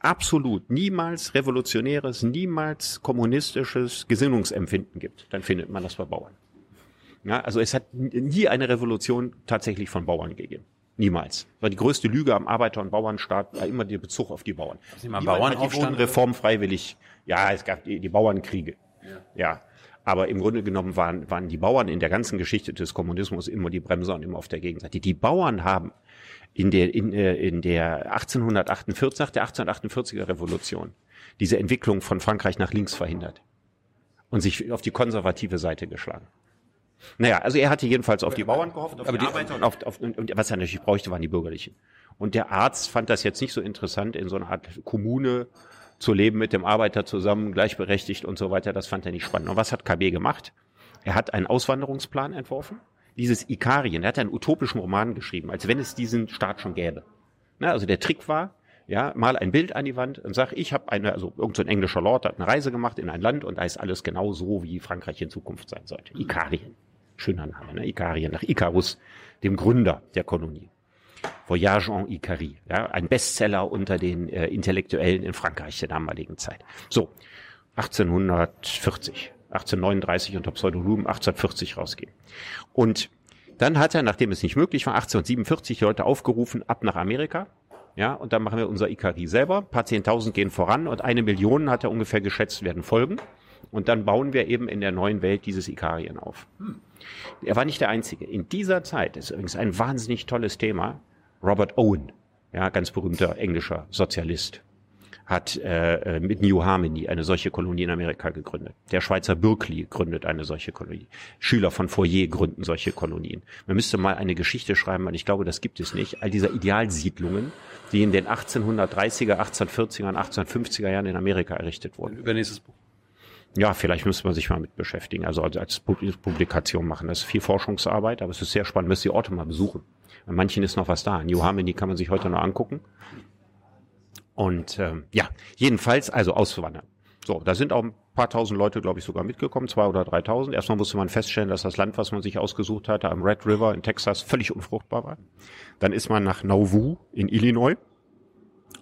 absolut niemals revolutionäres, niemals kommunistisches Gesinnungsempfinden gibt, dann findet man das bei Bauern. Ja, also es hat nie eine Revolution tatsächlich von Bauern gegeben. Niemals. War die größte Lüge am Arbeiter- und Bauernstaat war immer der Bezug auf die Bauern. Sie mal die Bauernaufstand? Bodenreform freiwillig. Ja, es gab die, die Bauernkriege. Ja. Aber im Grunde genommen waren, waren die Bauern in der ganzen Geschichte des Kommunismus immer die Bremser und immer auf der Gegenseite. Die Bauern haben in der, in, äh, in der 1848, nach der 1848er Revolution, diese Entwicklung von Frankreich nach links verhindert und sich auf die konservative Seite geschlagen. Naja, also er hatte jedenfalls auf die Bauern gehofft, auf Aber die, die- Arbeiter und auf, auf und, und was er natürlich bräuchte, waren die Bürgerlichen. Und der Arzt fand das jetzt nicht so interessant, in so einer Art Kommune zu leben mit dem Arbeiter zusammen, gleichberechtigt und so weiter. Das fand er nicht spannend. Und was hat KB gemacht? Er hat einen Auswanderungsplan entworfen. Dieses Ikarien, er hat einen utopischen Roman geschrieben, als wenn es diesen Staat schon gäbe. Na, also der Trick war, ja, mal ein Bild an die Wand und sag, ich habe eine, also irgendein so englischer Lord hat eine Reise gemacht in ein Land und da ist alles genau so, wie Frankreich in Zukunft sein sollte. Ikarien. Schöner Name, ne? Ikarien, nach Icarus, dem Gründer der Kolonie. Voyage en Icarie, ja, ein Bestseller unter den äh, Intellektuellen in Frankreich der damaligen Zeit. So, 1840, 1839 unter Pseudonym 1840 rausgehen. Und dann hat er, nachdem es nicht möglich war, 1847 die Leute aufgerufen, ab nach Amerika. Ja, und dann machen wir unser Ikari selber. Ein paar Zehntausend gehen voran und eine Million hat er ungefähr geschätzt, werden folgen. Und dann bauen wir eben in der neuen Welt dieses Ikarien auf. Er war nicht der Einzige. In dieser Zeit ist übrigens ein wahnsinnig tolles Thema. Robert Owen, ja, ganz berühmter englischer Sozialist, hat äh, äh, mit New Harmony eine solche Kolonie in Amerika gegründet. Der Schweizer Berkeley gründet eine solche Kolonie. Schüler von Fourier gründen solche Kolonien. Man müsste mal eine Geschichte schreiben, weil ich glaube, das gibt es nicht. All dieser Idealsiedlungen, die in den 1830er, 1840er und 1850er Jahren in Amerika errichtet wurden. Übernächstes Buch. Ja, vielleicht müsste man sich mal mit beschäftigen, also als, als Pub- Publikation machen. Das ist viel Forschungsarbeit, aber es ist sehr spannend. Müsst die Orte mal besuchen. Bei manchen ist noch was da. New Harmony kann man sich heute noch angucken. Und ähm, ja, jedenfalls, also auszuwandern. So, da sind auch ein paar tausend Leute, glaube ich, sogar mitgekommen, zwei oder dreitausend. Erstmal musste man feststellen, dass das Land, was man sich ausgesucht hatte, am Red River in Texas, völlig unfruchtbar war. Dann ist man nach Nauvoo in Illinois.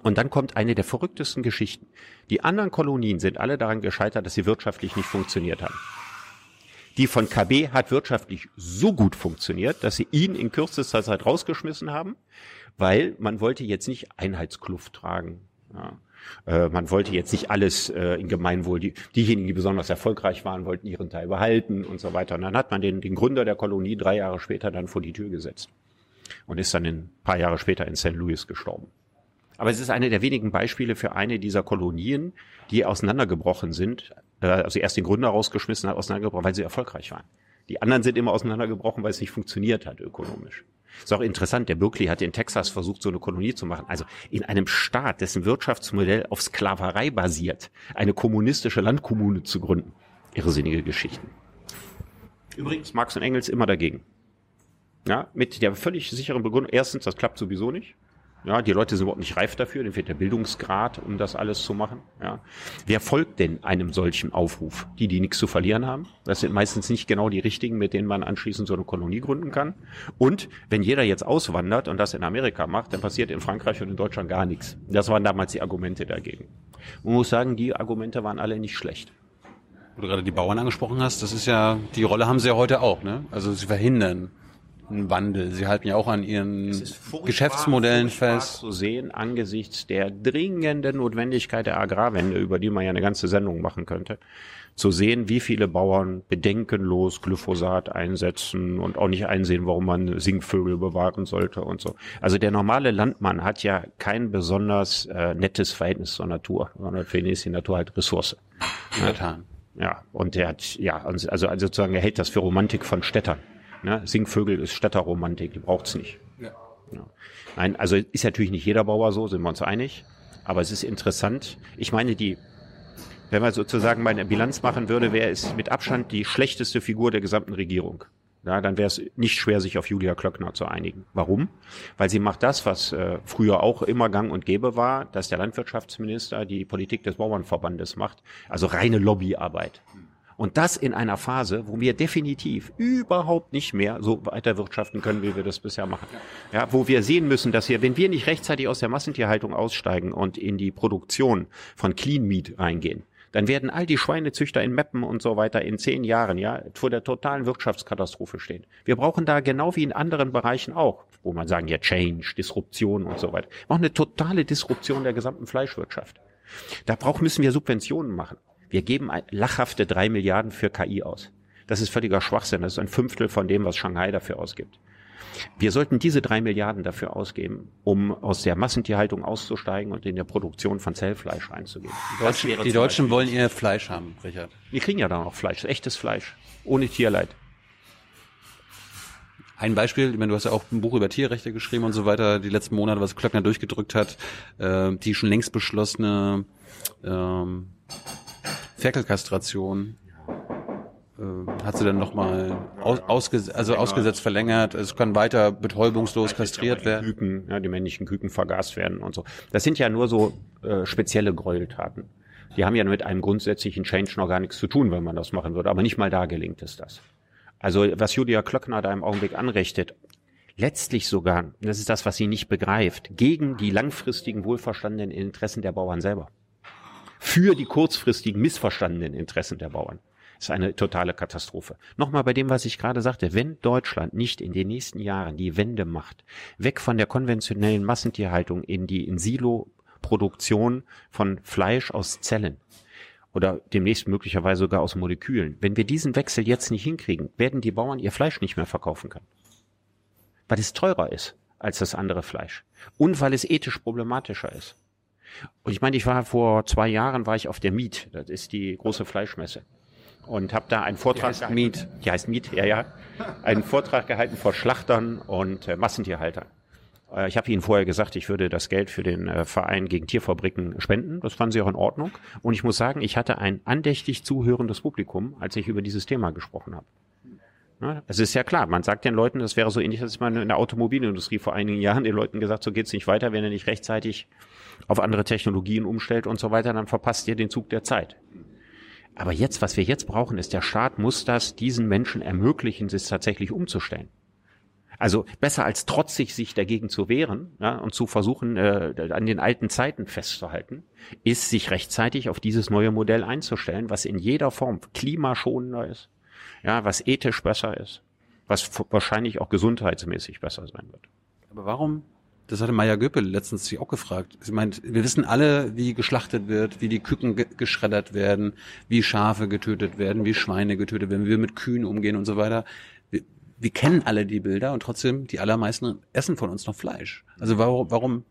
Und dann kommt eine der verrücktesten Geschichten. Die anderen Kolonien sind alle daran gescheitert, dass sie wirtschaftlich nicht funktioniert haben. Die von KB hat wirtschaftlich so gut funktioniert, dass sie ihn in kürzester Zeit rausgeschmissen haben, weil man wollte jetzt nicht Einheitskluft tragen. Ja. Äh, man wollte jetzt nicht alles äh, in Gemeinwohl. Die, diejenigen, die besonders erfolgreich waren, wollten ihren Teil behalten und so weiter. Und dann hat man den, den Gründer der Kolonie drei Jahre später dann vor die Tür gesetzt und ist dann ein paar Jahre später in St. Louis gestorben. Aber es ist eine der wenigen Beispiele für eine dieser Kolonien, die auseinandergebrochen sind. Äh, also erst den Gründer rausgeschmissen hat, auseinandergebrochen, weil sie erfolgreich waren. Die anderen sind immer auseinandergebrochen, weil es nicht funktioniert hat ökonomisch. Ist auch interessant, der Berkeley hat in Texas versucht, so eine Kolonie zu machen. Also in einem Staat, dessen Wirtschaftsmodell auf Sklaverei basiert, eine kommunistische Landkommune zu gründen. Irrsinnige Geschichten. Übrigens, Marx und Engels immer dagegen. Ja, mit der völlig sicheren Begründung. Erstens, das klappt sowieso nicht. Ja, die Leute sind überhaupt nicht reif dafür, denen fehlt der Bildungsgrad, um das alles zu machen. Ja. Wer folgt denn einem solchen Aufruf? Die, die nichts zu verlieren haben. Das sind meistens nicht genau die richtigen, mit denen man anschließend so eine Kolonie gründen kann. Und wenn jeder jetzt auswandert und das in Amerika macht, dann passiert in Frankreich und in Deutschland gar nichts. Das waren damals die Argumente dagegen. Man muss sagen, die Argumente waren alle nicht schlecht. Wo du gerade die Bauern angesprochen hast, das ist ja, die Rolle haben sie ja heute auch, ne? Also sie verhindern einen Wandel. Sie halten ja auch an ihren Geschäftsmodellen fest. zu sehen angesichts der dringenden Notwendigkeit der Agrarwende, über die man ja eine ganze Sendung machen könnte, zu sehen, wie viele Bauern bedenkenlos Glyphosat einsetzen und auch nicht einsehen, warum man Singvögel bewahren sollte und so. Also der normale Landmann hat ja kein besonders äh, nettes Verhältnis zur Natur, sondern für ihn ist die Natur halt Ressource. Getan. Ja, und der hat, ja, also, also sozusagen, er hält das für Romantik von Städtern. Ne? Singvögel ist Städterromantik, die braucht's nicht. Ja. Nein, also ist natürlich nicht jeder Bauer so, sind wir uns einig. Aber es ist interessant. Ich meine, die, wenn man sozusagen mal eine Bilanz machen würde, wäre es mit Abstand die schlechteste Figur der gesamten Regierung. Ja, dann wäre es nicht schwer, sich auf Julia Klöckner zu einigen. Warum? Weil sie macht das, was äh, früher auch immer gang und gäbe war, dass der Landwirtschaftsminister die Politik des Bauernverbandes macht, also reine Lobbyarbeit. Und das in einer Phase, wo wir definitiv überhaupt nicht mehr so weiter wirtschaften können, wie wir das bisher machen. Ja, wo wir sehen müssen, dass wir, wenn wir nicht rechtzeitig aus der Massentierhaltung aussteigen und in die Produktion von Clean Meat reingehen, dann werden all die Schweinezüchter in Meppen und so weiter in zehn Jahren ja vor der totalen Wirtschaftskatastrophe stehen. Wir brauchen da genau wie in anderen Bereichen auch, wo man sagen ja Change, Disruption und so weiter, auch eine totale Disruption der gesamten Fleischwirtschaft. Da brauchen müssen wir Subventionen machen. Wir geben lachhafte drei Milliarden für KI aus. Das ist völliger Schwachsinn. Das ist ein Fünftel von dem, was Shanghai dafür ausgibt. Wir sollten diese drei Milliarden dafür ausgeben, um aus der Massentierhaltung auszusteigen und in der Produktion von Zellfleisch reinzugehen. Die Deutschen, die Deutschen wollen ihr Fleisch haben, Richard. Wir kriegen ja dann auch Fleisch, echtes Fleisch, ohne Tierleid. Ein Beispiel, ich meine, du hast ja auch ein Buch über Tierrechte geschrieben und so weiter, die letzten Monate, was Klöckner durchgedrückt hat, äh, die schon längst beschlossene ähm, Ferkelkastration äh, hat sie dann nochmal aus, ausges also ausgesetzt verlängert. Es kann weiter betäubungslos kastriert werden. Küken, ja, die männlichen Küken vergast werden und so. Das sind ja nur so äh, spezielle Gräueltaten. Die haben ja mit einem grundsätzlichen Change noch gar nichts zu tun, wenn man das machen würde. Aber nicht mal da gelingt es das. Also was Julia Klöckner da im Augenblick anrichtet, letztlich sogar, das ist das, was sie nicht begreift, gegen die langfristigen wohlverstandenen Interessen der Bauern selber. Für die kurzfristigen missverstandenen Interessen der Bauern ist eine totale Katastrophe. Nochmal bei dem, was ich gerade sagte, wenn Deutschland nicht in den nächsten Jahren die Wende macht, weg von der konventionellen Massentierhaltung in die in Silo-Produktion von Fleisch aus Zellen oder demnächst möglicherweise sogar aus Molekülen, wenn wir diesen Wechsel jetzt nicht hinkriegen, werden die Bauern ihr Fleisch nicht mehr verkaufen können. Weil es teurer ist als das andere Fleisch und weil es ethisch problematischer ist. Und ich meine, ich war vor zwei Jahren war ich auf der Miet, das ist die große Fleischmesse und habe da einen Vortrag heißt Miet. Die heißt Miet, ja, ja. Einen Vortrag gehalten vor Schlachtern und äh, Massentierhaltern. Äh, ich habe Ihnen vorher gesagt, ich würde das Geld für den äh, Verein gegen Tierfabriken spenden. Das fanden Sie auch in Ordnung. Und ich muss sagen, ich hatte ein andächtig zuhörendes Publikum, als ich über dieses Thema gesprochen habe. Es ist ja klar, man sagt den Leuten, das wäre so ähnlich, als man in der Automobilindustrie vor einigen Jahren den Leuten gesagt, so geht's nicht weiter, wenn ihr nicht rechtzeitig auf andere Technologien umstellt und so weiter, dann verpasst ihr den Zug der Zeit. Aber jetzt, was wir jetzt brauchen, ist, der Staat muss das diesen Menschen ermöglichen, sich tatsächlich umzustellen. Also besser als trotzig sich dagegen zu wehren ja, und zu versuchen, äh, an den alten Zeiten festzuhalten, ist sich rechtzeitig auf dieses neue Modell einzustellen, was in jeder Form klimaschonender ist, ja, was ethisch besser ist, was wahrscheinlich auch gesundheitsmäßig besser sein wird. Aber warum das hatte Maya Göppel letztens sich auch gefragt. Sie meint, wir wissen alle, wie geschlachtet wird, wie die Küken ge geschreddert werden, wie Schafe getötet werden, wie Schweine getötet werden, wie wir mit Kühen umgehen und so weiter. Wir, wir kennen alle die Bilder und trotzdem die allermeisten essen von uns noch Fleisch. Also warum, warum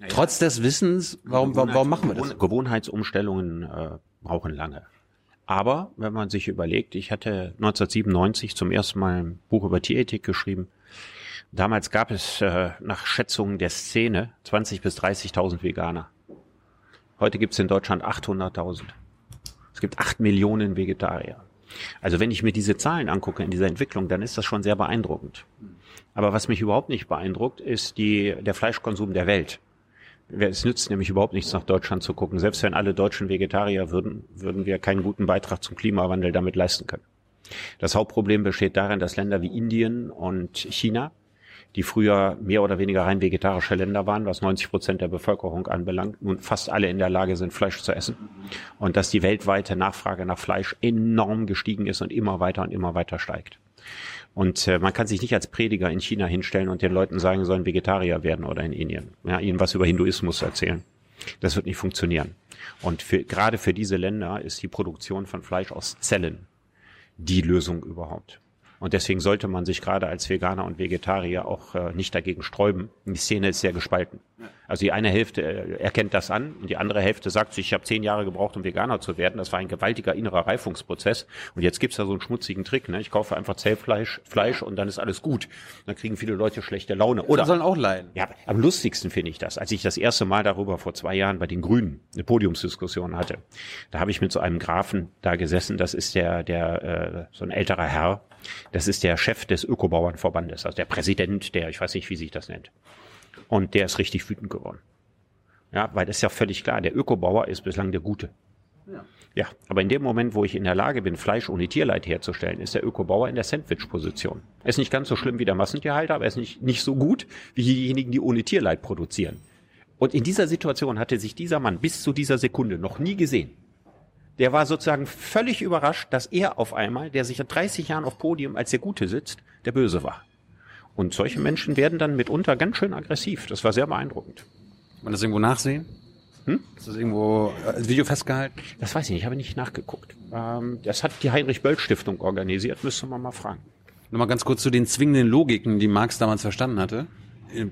ja, trotz des Wissens, warum, warum, warum machen wir das? Gewohnheitsumstellungen äh, brauchen lange. Aber wenn man sich überlegt, ich hatte 1997 zum ersten Mal ein Buch über Tierethik geschrieben Damals gab es äh, nach Schätzungen der Szene 20 bis 30.000 Veganer. Heute gibt es in Deutschland 800.000. Es gibt 8 Millionen Vegetarier. Also wenn ich mir diese Zahlen angucke in dieser Entwicklung, dann ist das schon sehr beeindruckend. Aber was mich überhaupt nicht beeindruckt, ist die, der Fleischkonsum der Welt. Es nützt nämlich überhaupt nichts, nach Deutschland zu gucken. Selbst wenn alle Deutschen Vegetarier würden, würden wir keinen guten Beitrag zum Klimawandel damit leisten können. Das Hauptproblem besteht darin, dass Länder wie Indien und China die früher mehr oder weniger rein vegetarische Länder waren, was 90 Prozent der Bevölkerung anbelangt, nun fast alle in der Lage sind, Fleisch zu essen. Und dass die weltweite Nachfrage nach Fleisch enorm gestiegen ist und immer weiter und immer weiter steigt. Und äh, man kann sich nicht als Prediger in China hinstellen und den Leuten sagen, sollen Vegetarier werden oder in Indien. Ja, ihnen was über Hinduismus erzählen. Das wird nicht funktionieren. Und für, gerade für diese Länder ist die Produktion von Fleisch aus Zellen die Lösung überhaupt. Und deswegen sollte man sich gerade als Veganer und Vegetarier auch äh, nicht dagegen sträuben. Die Szene ist sehr gespalten. Also die eine Hälfte äh, erkennt das an und die andere Hälfte sagt sich, ich habe zehn Jahre gebraucht, um Veganer zu werden. Das war ein gewaltiger innerer Reifungsprozess. Und jetzt gibt's da so einen schmutzigen Trick. Ne? Ich kaufe einfach Zellfleisch Fleisch und dann ist alles gut. Dann kriegen viele Leute schlechte Laune. Oder Die sollen auch leiden. Ja, am lustigsten finde ich das, als ich das erste Mal darüber vor zwei Jahren bei den Grünen eine Podiumsdiskussion hatte. Da habe ich mit so einem Grafen da gesessen. Das ist der, der äh, so ein älterer Herr, das ist der Chef des Ökobauernverbandes, also der Präsident, der, ich weiß nicht, wie sich das nennt. Und der ist richtig wütend geworden. Ja, weil das ist ja völlig klar, der Ökobauer ist bislang der Gute. Ja. ja, aber in dem Moment, wo ich in der Lage bin, Fleisch ohne Tierleid herzustellen, ist der Ökobauer in der Sandwich-Position. Er ist nicht ganz so schlimm wie der Massentierhalter, aber er ist nicht, nicht so gut wie diejenigen, die ohne Tierleid produzieren. Und in dieser Situation hatte sich dieser Mann bis zu dieser Sekunde noch nie gesehen. Der war sozusagen völlig überrascht, dass er auf einmal, der sich seit 30 Jahren auf Podium als der Gute sitzt, der Böse war. Und solche Menschen werden dann mitunter ganz schön aggressiv. Das war sehr beeindruckend. Kann man das irgendwo nachsehen? Hm? Ist das irgendwo als Video festgehalten? Das weiß ich nicht, ich habe nicht nachgeguckt. Ähm, das hat die Heinrich-Böll-Stiftung organisiert, müsste man mal fragen. Nochmal ganz kurz zu den zwingenden Logiken, die Marx damals verstanden hatte.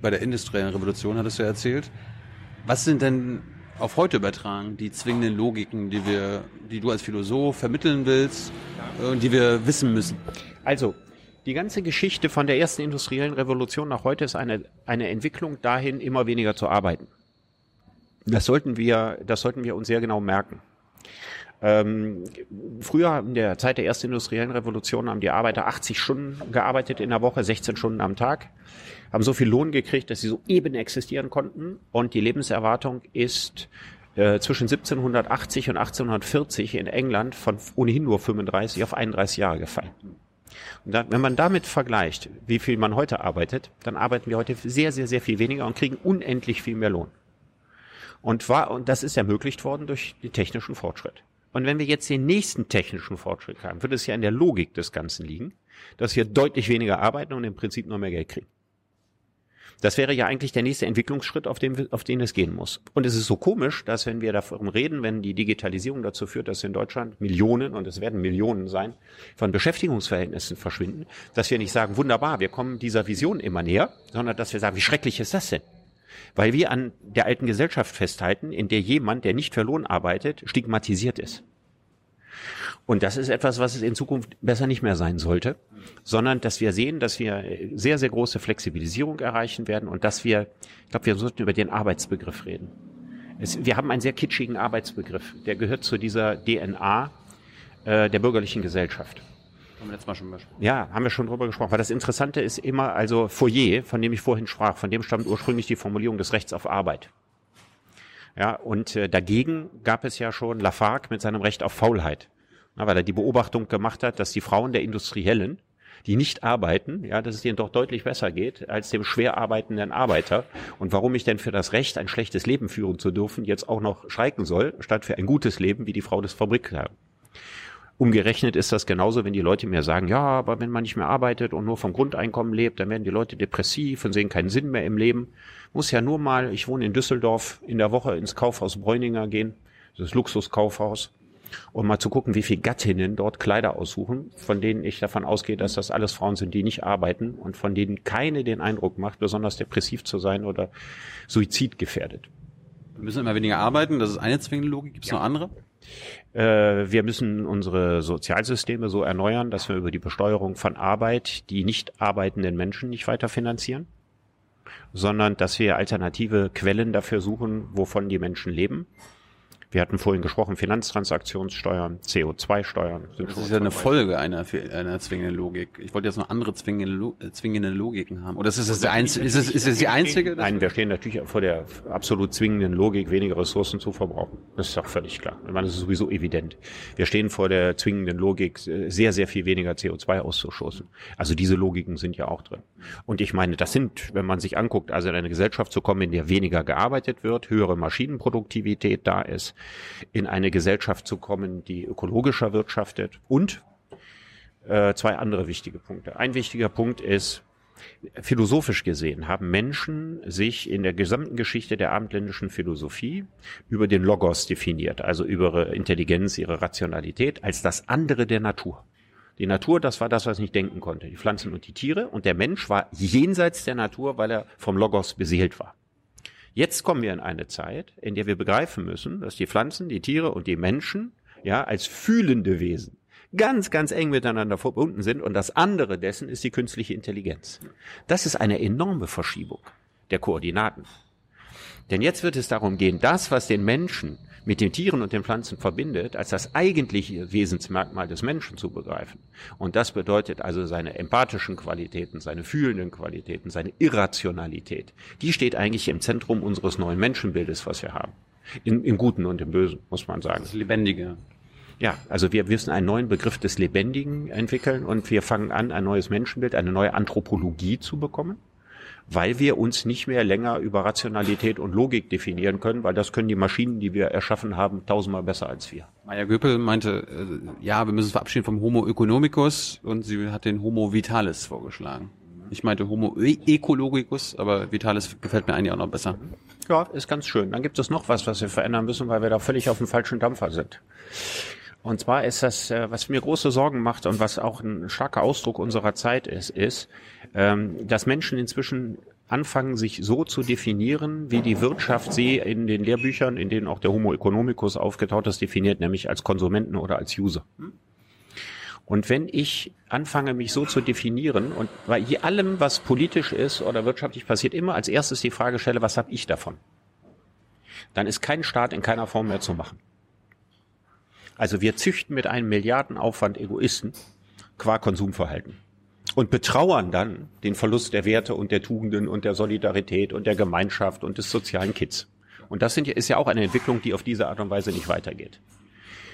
Bei der industriellen Revolution hattest du ja erzählt. Was sind denn auf heute übertragen die zwingenden Logiken, die wir, die du als Philosoph vermitteln willst und die wir wissen müssen? Also, die ganze Geschichte von der ersten industriellen Revolution nach heute ist eine, eine Entwicklung dahin, immer weniger zu arbeiten. Das sollten wir, das sollten wir uns sehr genau merken. Ähm, früher in der Zeit der ersten industriellen Revolution haben die Arbeiter 80 Stunden gearbeitet in der Woche, 16 Stunden am Tag, haben so viel Lohn gekriegt, dass sie so eben existieren konnten und die Lebenserwartung ist äh, zwischen 1780 und 1840 in England von ohnehin nur 35 auf 31 Jahre gefallen. Und dann, wenn man damit vergleicht, wie viel man heute arbeitet, dann arbeiten wir heute sehr, sehr, sehr viel weniger und kriegen unendlich viel mehr Lohn. Und, war, und das ist ermöglicht worden durch den technischen Fortschritt. Und wenn wir jetzt den nächsten technischen Fortschritt haben, wird es ja in der Logik des Ganzen liegen, dass wir deutlich weniger arbeiten und im Prinzip nur mehr Geld kriegen. Das wäre ja eigentlich der nächste Entwicklungsschritt, auf den, auf den es gehen muss. Und es ist so komisch, dass wenn wir davon reden, wenn die Digitalisierung dazu führt, dass in Deutschland Millionen, und es werden Millionen sein, von Beschäftigungsverhältnissen verschwinden, dass wir nicht sagen, wunderbar, wir kommen dieser Vision immer näher, sondern dass wir sagen, wie schrecklich ist das denn? Weil wir an der alten Gesellschaft festhalten, in der jemand, der nicht für Lohn arbeitet, stigmatisiert ist. Und das ist etwas, was es in Zukunft besser nicht mehr sein sollte, sondern dass wir sehen, dass wir sehr, sehr große Flexibilisierung erreichen werden und dass wir, ich glaube, wir sollten über den Arbeitsbegriff reden. Es, wir haben einen sehr kitschigen Arbeitsbegriff, der gehört zu dieser DNA äh, der bürgerlichen Gesellschaft. Haben wir letztes Mal schon besprochen. Ja, haben wir schon drüber gesprochen. Weil das Interessante ist immer, also Foyer, von dem ich vorhin sprach, von dem stammt ursprünglich die Formulierung des Rechts auf Arbeit. Ja, und äh, dagegen gab es ja schon Lafargue mit seinem Recht auf Faulheit. Ja, weil er die Beobachtung gemacht hat, dass die Frauen der Industriellen, die nicht arbeiten, ja, dass es denen doch deutlich besser geht als dem schwer arbeitenden Arbeiter. Und warum ich denn für das Recht, ein schlechtes Leben führen zu dürfen, jetzt auch noch streiken soll, statt für ein gutes Leben wie die Frau des Fabrikherrn. Umgerechnet ist das genauso, wenn die Leute mir sagen, ja, aber wenn man nicht mehr arbeitet und nur vom Grundeinkommen lebt, dann werden die Leute depressiv und sehen keinen Sinn mehr im Leben. Muss ja nur mal, ich wohne in Düsseldorf, in der Woche ins Kaufhaus Bräuninger gehen, das Luxuskaufhaus, und mal zu gucken, wie viele Gattinnen dort Kleider aussuchen, von denen ich davon ausgehe, dass das alles Frauen sind, die nicht arbeiten und von denen keine den Eindruck macht, besonders depressiv zu sein oder suizidgefährdet. Wir müssen immer weniger arbeiten, das ist eine zwingende Logik. Gibt es ja. noch andere? Äh, wir müssen unsere Sozialsysteme so erneuern, dass wir über die Besteuerung von Arbeit die nicht arbeitenden Menschen nicht weiter finanzieren, sondern dass wir alternative Quellen dafür suchen, wovon die Menschen leben. Wir hatten vorhin gesprochen, Finanztransaktionssteuern, CO2-Steuern. Das ist ja eine Folge einer, einer zwingenden Logik. Ich wollte jetzt noch andere zwingende, äh, zwingende Logiken haben. Oder ist es, einzige, ist es, ist es die einzige? Nein, wir stehen natürlich vor der absolut zwingenden Logik, weniger Ressourcen zu verbrauchen. Das ist doch völlig klar. Ich meine, das ist sowieso evident. Wir stehen vor der zwingenden Logik, sehr, sehr viel weniger CO2 auszustoßen. Also diese Logiken sind ja auch drin. Und ich meine, das sind, wenn man sich anguckt, also in eine Gesellschaft zu kommen, in der weniger gearbeitet wird, höhere Maschinenproduktivität da ist, in eine Gesellschaft zu kommen, die ökologischer wirtschaftet und äh, zwei andere wichtige Punkte. Ein wichtiger Punkt ist, philosophisch gesehen haben Menschen sich in der gesamten Geschichte der abendländischen Philosophie über den Logos definiert, also über ihre Intelligenz, ihre Rationalität, als das andere der Natur. Die Natur, das war das, was nicht denken konnte, die Pflanzen und die Tiere, und der Mensch war jenseits der Natur, weil er vom Logos beseelt war. Jetzt kommen wir in eine Zeit, in der wir begreifen müssen, dass die Pflanzen, die Tiere und die Menschen ja als fühlende Wesen ganz, ganz eng miteinander verbunden sind und das andere dessen ist die künstliche Intelligenz. Das ist eine enorme Verschiebung der Koordinaten. Denn jetzt wird es darum gehen, das, was den Menschen mit den Tieren und den Pflanzen verbindet, als das eigentliche Wesensmerkmal des Menschen zu begreifen. Und das bedeutet also seine empathischen Qualitäten, seine fühlenden Qualitäten, seine Irrationalität. Die steht eigentlich im Zentrum unseres neuen Menschenbildes, was wir haben. In, Im Guten und im Bösen, muss man sagen. Das Lebendige. Ja, also wir müssen einen neuen Begriff des Lebendigen entwickeln und wir fangen an, ein neues Menschenbild, eine neue Anthropologie zu bekommen weil wir uns nicht mehr länger über Rationalität und Logik definieren können, weil das können die Maschinen, die wir erschaffen haben, tausendmal besser als wir. Maya Göpel meinte, äh, ja, wir müssen uns verabschieden vom Homo economicus und sie hat den Homo vitalis vorgeschlagen. Ich meinte Homo e- ecologicus, aber vitalis gefällt mir eigentlich auch noch besser. Ja, ist ganz schön. Dann gibt es noch was, was wir verändern müssen, weil wir da völlig auf dem falschen Dampfer sind. Und zwar ist das, äh, was mir große Sorgen macht und was auch ein starker Ausdruck unserer Zeit ist, ist, ähm, dass Menschen inzwischen anfangen, sich so zu definieren, wie die Wirtschaft sie in den Lehrbüchern, in denen auch der Homo economicus aufgetaucht ist, definiert, nämlich als Konsumenten oder als User. Und wenn ich anfange, mich so zu definieren und bei allem, was politisch ist oder wirtschaftlich passiert, immer als erstes die Frage stelle, was habe ich davon? Dann ist kein Staat in keiner Form mehr zu machen. Also wir züchten mit einem Milliardenaufwand Egoisten qua Konsumverhalten und betrauern dann den Verlust der Werte und der Tugenden und der Solidarität und der Gemeinschaft und des sozialen Kits. Und das sind, ist ja auch eine Entwicklung, die auf diese Art und Weise nicht weitergeht.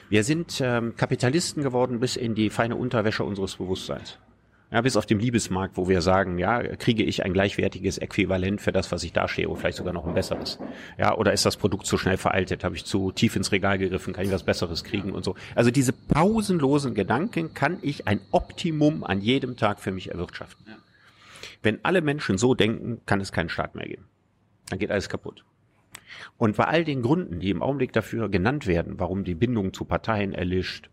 Wir sind ähm, Kapitalisten geworden bis in die feine Unterwäsche unseres Bewusstseins. Ja, bis auf dem Liebesmarkt, wo wir sagen, ja, kriege ich ein gleichwertiges Äquivalent für das, was ich dastehe, oder vielleicht sogar noch ein besseres. Ja, oder ist das Produkt zu schnell veraltet? Habe ich zu tief ins Regal gegriffen? Kann ich was Besseres kriegen und so? Also diese pausenlosen Gedanken kann ich ein Optimum an jedem Tag für mich erwirtschaften. Ja. Wenn alle Menschen so denken, kann es keinen Staat mehr geben. Dann geht alles kaputt. Und bei all den Gründen, die im Augenblick dafür genannt werden, warum die Bindung zu Parteien erlischt,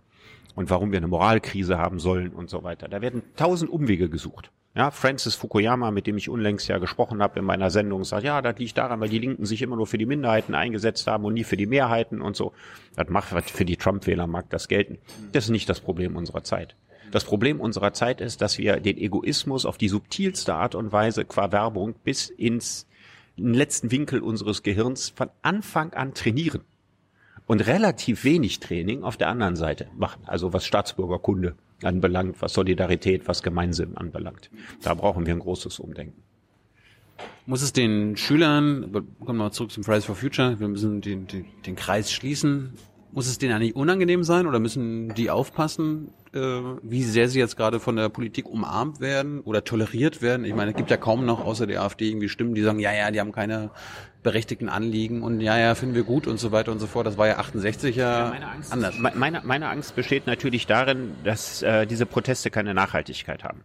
und warum wir eine Moralkrise haben sollen und so weiter. Da werden tausend Umwege gesucht. Ja, Francis Fukuyama, mit dem ich unlängst ja gesprochen habe in meiner Sendung, sagt, ja, das liegt daran, weil die Linken sich immer nur für die Minderheiten eingesetzt haben und nie für die Mehrheiten und so. Das macht für die Trump-Wähler mag das gelten. Das ist nicht das Problem unserer Zeit. Das Problem unserer Zeit ist, dass wir den Egoismus auf die subtilste Art und Weise qua Werbung bis ins letzten Winkel unseres Gehirns von Anfang an trainieren und relativ wenig Training auf der anderen Seite machen. Also was Staatsbürgerkunde anbelangt, was Solidarität, was Gemeinsinn anbelangt. Da brauchen wir ein großes Umdenken. Muss es den Schülern, kommen wir mal zurück zum Fridays for Future, wir müssen den, den, den Kreis schließen, muss es denen eigentlich unangenehm sein oder müssen die aufpassen, äh, wie sehr sie jetzt gerade von der Politik umarmt werden oder toleriert werden? Ich meine, es gibt ja kaum noch außer der AfD irgendwie Stimmen, die sagen, ja, ja, die haben keine berechtigten Anliegen und ja, ja, finden wir gut und so weiter und so fort. Das war ja 68 ja, ja meine Angst, anders. Meine, meine Angst besteht natürlich darin, dass äh, diese Proteste keine Nachhaltigkeit haben.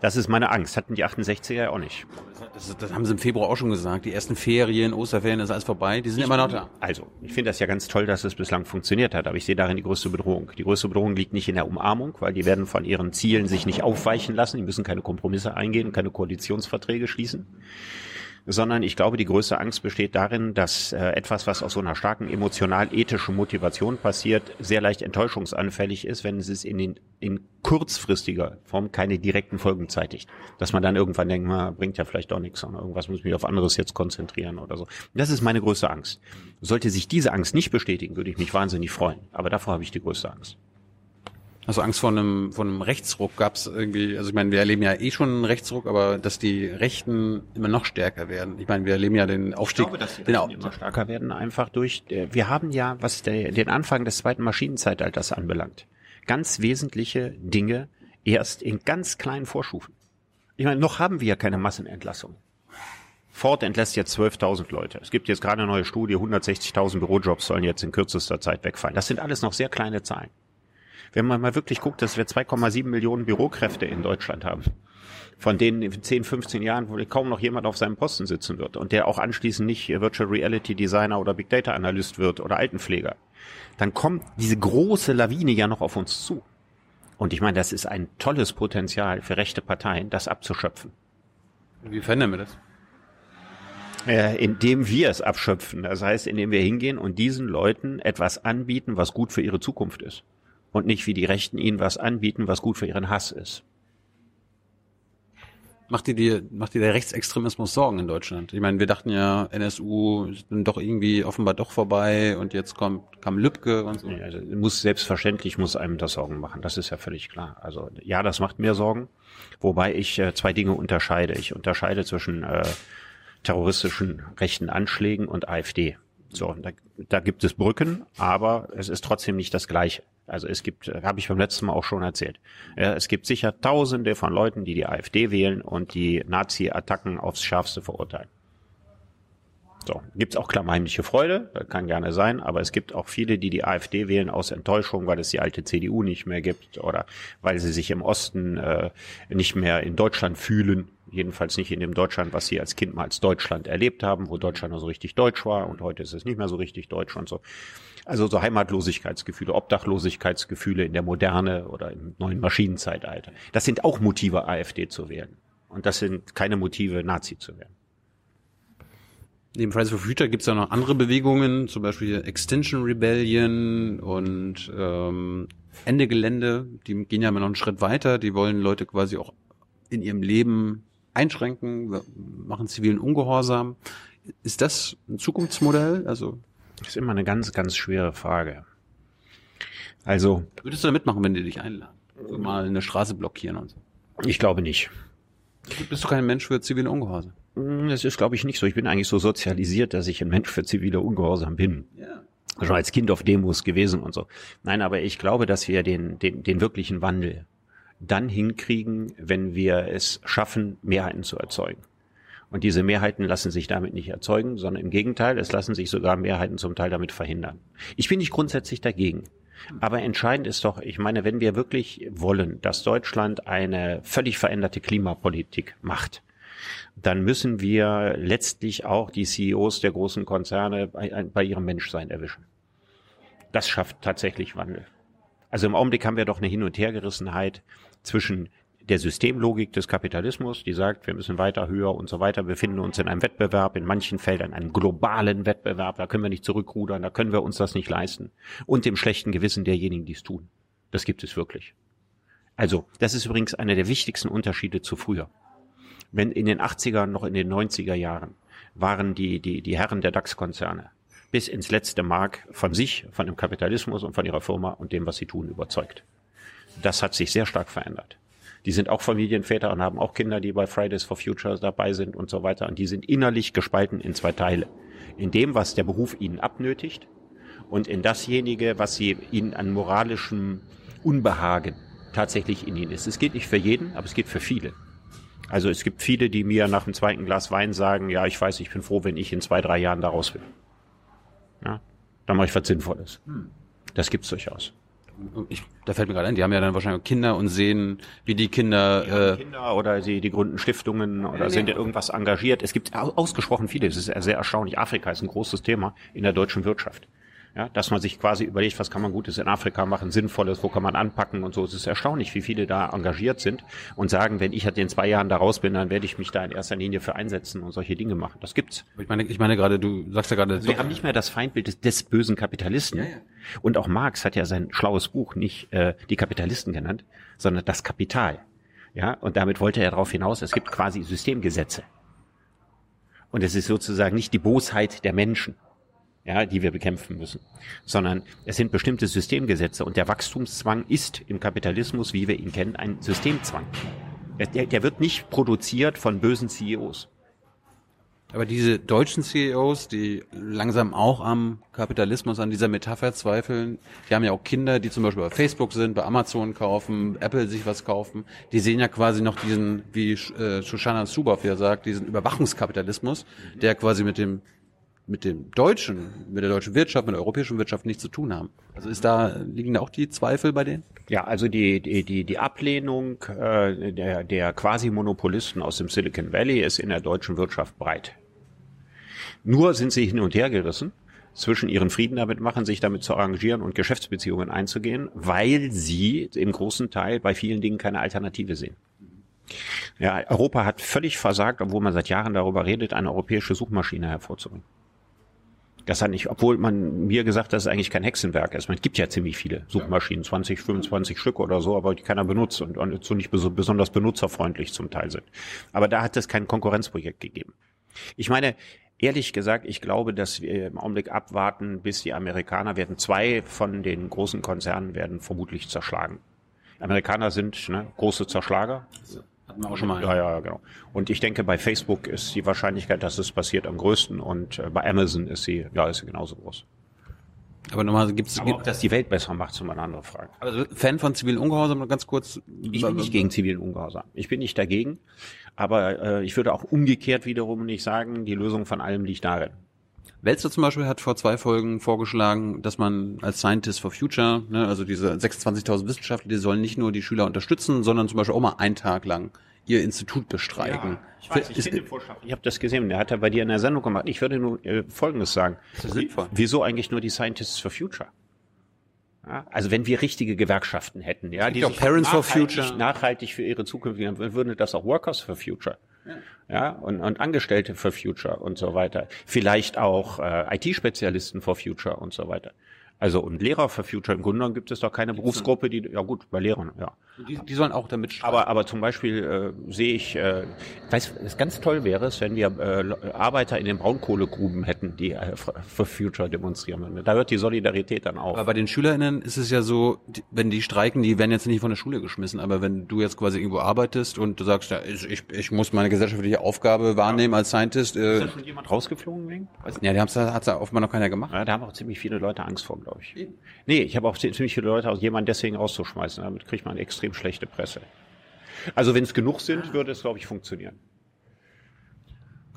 Das ist meine Angst. Hatten die 68er ja auch nicht. Das, das, haben sie im Februar auch schon gesagt. Die ersten Ferien, Osterferien, ist alles vorbei. Die sind ich immer noch da. Also, ich finde das ja ganz toll, dass es bislang funktioniert hat. Aber ich sehe darin die größte Bedrohung. Die größte Bedrohung liegt nicht in der Umarmung, weil die werden von ihren Zielen sich nicht aufweichen lassen. Die müssen keine Kompromisse eingehen und keine Koalitionsverträge schließen sondern ich glaube, die größte Angst besteht darin, dass äh, etwas, was aus so einer starken emotional-ethischen Motivation passiert, sehr leicht enttäuschungsanfällig ist, wenn es in, den, in kurzfristiger Form keine direkten Folgen zeitigt. Dass man dann irgendwann denkt, na, bringt ja vielleicht doch nichts, sondern irgendwas muss mich auf anderes jetzt konzentrieren oder so. Das ist meine größte Angst. Sollte sich diese Angst nicht bestätigen, würde ich mich wahnsinnig freuen. Aber davor habe ich die größte Angst. Hast du Angst vor einem, vor einem Rechtsruck? Gab es irgendwie, also ich meine, wir erleben ja eh schon einen Rechtsruck, aber dass die Rechten immer noch stärker werden. Ich meine, wir erleben ja den Aufstieg. Ich glaube, dass die den Rechten immer stärker werden, einfach durch, äh, wir haben ja, was der, den Anfang des zweiten Maschinenzeitalters anbelangt, ganz wesentliche Dinge erst in ganz kleinen Vorstufen. Ich meine, noch haben wir ja keine Massenentlassung. Ford entlässt jetzt 12.000 Leute. Es gibt jetzt gerade eine neue Studie, 160.000 Bürojobs sollen jetzt in kürzester Zeit wegfallen. Das sind alles noch sehr kleine Zahlen wenn man mal wirklich guckt, dass wir 2,7 Millionen Bürokräfte in Deutschland haben, von denen in 10, 15 Jahren wohl kaum noch jemand auf seinem Posten sitzen wird und der auch anschließend nicht Virtual Reality Designer oder Big Data Analyst wird oder Altenpfleger, dann kommt diese große Lawine ja noch auf uns zu. Und ich meine, das ist ein tolles Potenzial für rechte Parteien, das abzuschöpfen. Wie verändern wir das? Äh, indem wir es abschöpfen. Das heißt, indem wir hingehen und diesen Leuten etwas anbieten, was gut für ihre Zukunft ist und nicht wie die Rechten ihnen was anbieten, was gut für ihren Hass ist. Macht dir, die, macht dir der Rechtsextremismus Sorgen in Deutschland? Ich meine, wir dachten ja, NSU sind doch irgendwie offenbar doch vorbei und jetzt kommt, kam Lübcke und so. Ja, also muss selbstverständlich muss einem das Sorgen machen. Das ist ja völlig klar. Also ja, das macht mir Sorgen. Wobei ich äh, zwei Dinge unterscheide. Ich unterscheide zwischen äh, terroristischen rechten Anschlägen und AfD. So, da, da gibt es Brücken, aber es ist trotzdem nicht das Gleiche. Also es gibt, habe ich beim letzten Mal auch schon erzählt, ja, es gibt sicher Tausende von Leuten, die die AfD wählen und die Nazi-Attacken aufs Schärfste verurteilen. So, gibt's auch klammheimliche Freude, kann gerne sein, aber es gibt auch viele, die die AfD wählen aus Enttäuschung, weil es die alte CDU nicht mehr gibt oder weil sie sich im Osten äh, nicht mehr in Deutschland fühlen, jedenfalls nicht in dem Deutschland, was sie als Kind mal als Deutschland erlebt haben, wo Deutschland noch so richtig deutsch war und heute ist es nicht mehr so richtig deutsch und so. Also so Heimatlosigkeitsgefühle, Obdachlosigkeitsgefühle in der Moderne oder im neuen Maschinenzeitalter. Das sind auch Motive, AfD zu wählen. Und das sind keine Motive, Nazi zu werden. Neben Fridays for Future gibt es ja noch andere Bewegungen, zum Beispiel Extinction Rebellion und ähm, Ende Gelände. Die gehen ja immer noch einen Schritt weiter. Die wollen Leute quasi auch in ihrem Leben einschränken, machen zivilen Ungehorsam. Ist das ein Zukunftsmodell? Also Das ist immer eine ganz, ganz schwere Frage. Also, würdest du da mitmachen, wenn die dich einladen? Mal eine Straße blockieren und so. ich glaube nicht. Bist du kein Mensch für zivile Ungehorsam? Hm, Das ist, glaube ich, nicht so. Ich bin eigentlich so sozialisiert, dass ich ein Mensch für zivile Ungehorsam bin. Ja. Schon als Kind auf Demos gewesen und so. Nein, aber ich glaube, dass wir den, den, den wirklichen Wandel dann hinkriegen, wenn wir es schaffen, Mehrheiten zu erzeugen. Und diese Mehrheiten lassen sich damit nicht erzeugen, sondern im Gegenteil, es lassen sich sogar Mehrheiten zum Teil damit verhindern. Ich bin nicht grundsätzlich dagegen. Aber entscheidend ist doch, ich meine, wenn wir wirklich wollen, dass Deutschland eine völlig veränderte Klimapolitik macht, dann müssen wir letztlich auch die CEOs der großen Konzerne bei, bei ihrem Menschsein erwischen. Das schafft tatsächlich Wandel. Also im Augenblick haben wir doch eine Hin- und Hergerissenheit zwischen der Systemlogik des Kapitalismus, die sagt, wir müssen weiter, höher und so weiter. Befinden uns in einem Wettbewerb, in manchen Feldern einen globalen Wettbewerb. Da können wir nicht zurückrudern, da können wir uns das nicht leisten. Und dem schlechten Gewissen derjenigen, die es tun. Das gibt es wirklich. Also, das ist übrigens einer der wichtigsten Unterschiede zu früher. Wenn in den 80er, noch in den 90er Jahren waren die, die, die Herren der DAX-Konzerne bis ins letzte Mark von sich, von dem Kapitalismus und von ihrer Firma und dem, was sie tun, überzeugt. Das hat sich sehr stark verändert. Die sind auch Familienväter und haben auch Kinder, die bei Fridays for Future dabei sind und so weiter. Und die sind innerlich gespalten in zwei Teile. In dem, was der Beruf ihnen abnötigt und in dasjenige, was sie ihnen an moralischem Unbehagen tatsächlich in ihnen ist. Es geht nicht für jeden, aber es geht für viele. Also es gibt viele, die mir nach dem zweiten Glas Wein sagen, ja, ich weiß, ich bin froh, wenn ich in zwei, drei Jahren da raus bin. Ja, dann mache ich was Sinnvolles. Das gibt's durchaus. Ich, da fällt mir gerade ein, die haben ja dann wahrscheinlich auch Kinder und sehen, wie die Kinder. Die äh, Kinder oder sie die gründen Stiftungen oder nee. sind in irgendwas engagiert. Es gibt au- ausgesprochen viele. Es ist sehr erstaunlich. Afrika ist ein großes Thema in der deutschen Wirtschaft. Ja, dass man sich quasi überlegt, was kann man Gutes in Afrika machen, Sinnvolles, wo kann man anpacken und so. Es ist erstaunlich, wie viele da engagiert sind und sagen, wenn ich halt in zwei Jahren da raus bin, dann werde ich mich da in erster Linie für einsetzen und solche Dinge machen. Das gibt's. ich meine, ich meine gerade, du sagst ja gerade, Wir haben nicht mehr das Feindbild des, des bösen Kapitalisten. Und auch Marx hat ja sein schlaues Buch nicht äh, die Kapitalisten genannt, sondern das Kapital. Ja, und damit wollte er darauf hinaus, es gibt quasi Systemgesetze. Und es ist sozusagen nicht die Bosheit der Menschen, ja, die wir bekämpfen müssen, sondern es sind bestimmte Systemgesetze und der Wachstumszwang ist im Kapitalismus, wie wir ihn kennen, ein Systemzwang. Der, der wird nicht produziert von bösen CEOs. Aber diese deutschen CEOs, die langsam auch am Kapitalismus, an dieser Metapher zweifeln, die haben ja auch Kinder, die zum Beispiel bei Facebook sind, bei Amazon kaufen, Apple sich was kaufen. Die sehen ja quasi noch diesen, wie äh, Shoshana Zuboff ja sagt, diesen Überwachungskapitalismus, der quasi mit dem mit dem deutschen, mit der deutschen Wirtschaft, mit der europäischen Wirtschaft nichts zu tun haben. Also ist da liegen da auch die Zweifel bei denen? Ja, also die, die, die, die Ablehnung äh, der, der Quasi-Monopolisten aus dem Silicon Valley ist in der deutschen Wirtschaft breit. Nur sind sie hin und her gerissen, zwischen ihren Frieden damit machen, sich damit zu arrangieren und Geschäftsbeziehungen einzugehen, weil sie im großen Teil bei vielen Dingen keine Alternative sehen. Ja, Europa hat völlig versagt, obwohl man seit Jahren darüber redet, eine europäische Suchmaschine hervorzubringen. Das hat nicht, obwohl man mir gesagt hat, dass es eigentlich kein Hexenwerk ist. Man gibt ja ziemlich viele Suchmaschinen, 20, 25 Stück oder so, aber die keiner benutzt und, und so nicht bes- besonders benutzerfreundlich zum Teil sind. Aber da hat es kein Konkurrenzprojekt gegeben. Ich meine, ehrlich gesagt, ich glaube, dass wir im Augenblick abwarten, bis die Amerikaner werden, zwei von den großen Konzernen werden vermutlich zerschlagen. Amerikaner sind ne, große Zerschlager, Hatten wir auch schon mal. ja, ja, genau. Und ich denke, bei Facebook ist die Wahrscheinlichkeit, dass es passiert, am größten und äh, bei Amazon ist sie, ja, ist sie genauso groß. Aber nochmal, gibt's, Aber ob das die Welt besser macht, ist immer eine andere Frage. also Fan von zivilen Ungehorsam, ganz kurz. Ich bin nicht gegen zivilen Ungehorsam. Ich bin nicht dagegen. Aber äh, ich würde auch umgekehrt wiederum nicht sagen, die Lösung von allem liegt darin. Welzer zum Beispiel hat vor zwei Folgen vorgeschlagen, dass man als Scientist for Future, ne, also diese 26.000 Wissenschaftler, die sollen nicht nur die Schüler unterstützen, sondern zum Beispiel auch mal einen Tag lang ihr Institut bestreiken. ich weiß, ich Ist- finde den Vorschlag. Ich habe das gesehen, der hat er bei dir in der Sendung gemacht. Ich würde nur äh, Folgendes sagen. das sinnvoll? Wieso eigentlich nur die Scientists for Future? Ja, also wenn wir richtige Gewerkschaften hätten, ja, die ja sich Parents for nachhaltig, Future. nachhaltig für ihre Zukunft, dann würden das auch Workers for Future. Ja, und, und Angestellte for Future und so weiter. Vielleicht auch äh, IT-Spezialisten for Future und so weiter. Also und Lehrer for Future. Im Grunde genommen gibt es doch keine Berufsgruppe, die, ja gut, bei Lehrern, ja. Die, die sollen auch damit streiken. Aber, aber zum Beispiel äh, sehe ich, äh, weiß, was ganz toll wäre es, wenn wir äh, Arbeiter in den Braunkohlegruben hätten, die äh, for Future demonstrieren würden. Da hört die Solidarität dann auf. Aber bei den SchülerInnen ist es ja so, die, wenn die streiken, die werden jetzt nicht von der Schule geschmissen. Aber wenn du jetzt quasi irgendwo arbeitest und du sagst, ja, ich, ich, muss meine gesellschaftliche Aufgabe wahrnehmen als Scientist, äh, Ist da schon jemand rausgeflogen wegen? ja, die haben's, hat's ja offenbar noch keiner gemacht. Ja, da haben auch ziemlich viele Leute Angst vor, glaube ich. Nee, ich habe auch zi- ziemlich viele Leute, aus jemanden deswegen rauszuschmeißen. Damit kriegt man extrem schlechte Presse. Also wenn es genug sind, würde es, glaube ich, funktionieren.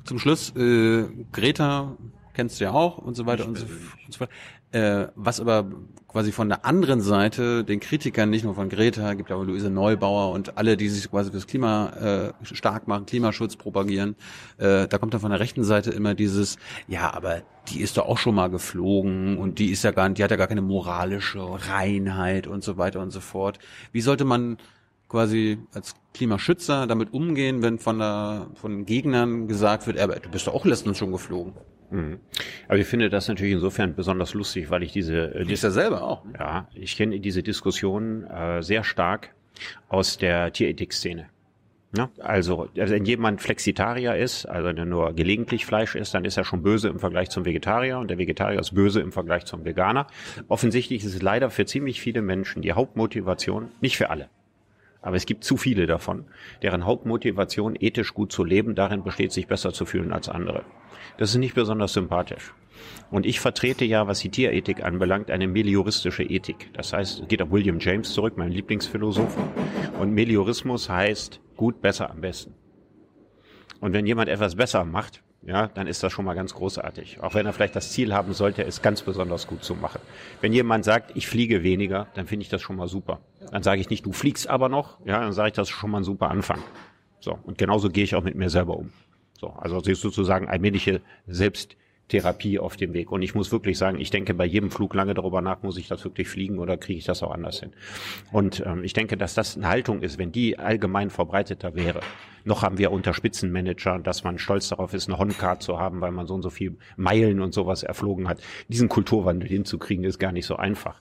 Zum Schluss, äh, Greta kennst du ja auch und so weiter und so, und so fort. Äh, was aber quasi von der anderen Seite den Kritikern, nicht nur von Greta, gibt aber Luise Neubauer und alle, die sich quasi fürs Klima äh, stark machen, Klimaschutz propagieren, äh, da kommt dann von der rechten Seite immer dieses, ja, aber die ist doch auch schon mal geflogen und die ist ja gar die hat ja gar keine moralische Reinheit und so weiter und so fort. Wie sollte man quasi als Klimaschützer damit umgehen, wenn von der, von Gegnern gesagt wird, aber du bist doch auch letztens schon geflogen. Aber ich finde das natürlich insofern besonders lustig, weil ich diese, äh, ist ja selber auch. ne? Ja, ich kenne diese Diskussion äh, sehr stark aus der Tierethik-Szene. Ja, also, also wenn jemand Flexitarier ist, also wenn er nur gelegentlich Fleisch isst, dann ist er schon böse im Vergleich zum Vegetarier und der Vegetarier ist böse im Vergleich zum Veganer. Offensichtlich ist es leider für ziemlich viele Menschen die Hauptmotivation, nicht für alle, aber es gibt zu viele davon, deren Hauptmotivation, ethisch gut zu leben, darin besteht, sich besser zu fühlen als andere. Das ist nicht besonders sympathisch. Und ich vertrete ja, was die Tierethik anbelangt, eine melioristische Ethik. Das heißt, es geht auf William James zurück, mein Lieblingsphilosophen. Und Meliorismus heißt gut, besser, am besten. Und wenn jemand etwas besser macht, ja, dann ist das schon mal ganz großartig. Auch wenn er vielleicht das Ziel haben sollte, es ganz besonders gut zu machen. Wenn jemand sagt, ich fliege weniger, dann finde ich das schon mal super. Dann sage ich nicht, du fliegst aber noch, ja, dann sage ich, das ist schon mal ein super Anfang. So. Und genauso gehe ich auch mit mir selber um. So. Also sozusagen allmähliche Selbsttherapie auf dem Weg. Und ich muss wirklich sagen, ich denke bei jedem Flug lange darüber nach, muss ich das wirklich fliegen oder kriege ich das auch anders hin. Und ähm, ich denke, dass das eine Haltung ist, wenn die allgemein verbreiteter wäre. Noch haben wir unter Spitzenmanager, dass man stolz darauf ist, eine Honcard zu haben, weil man so und so viel Meilen und sowas erflogen hat. Diesen Kulturwandel hinzukriegen, ist gar nicht so einfach.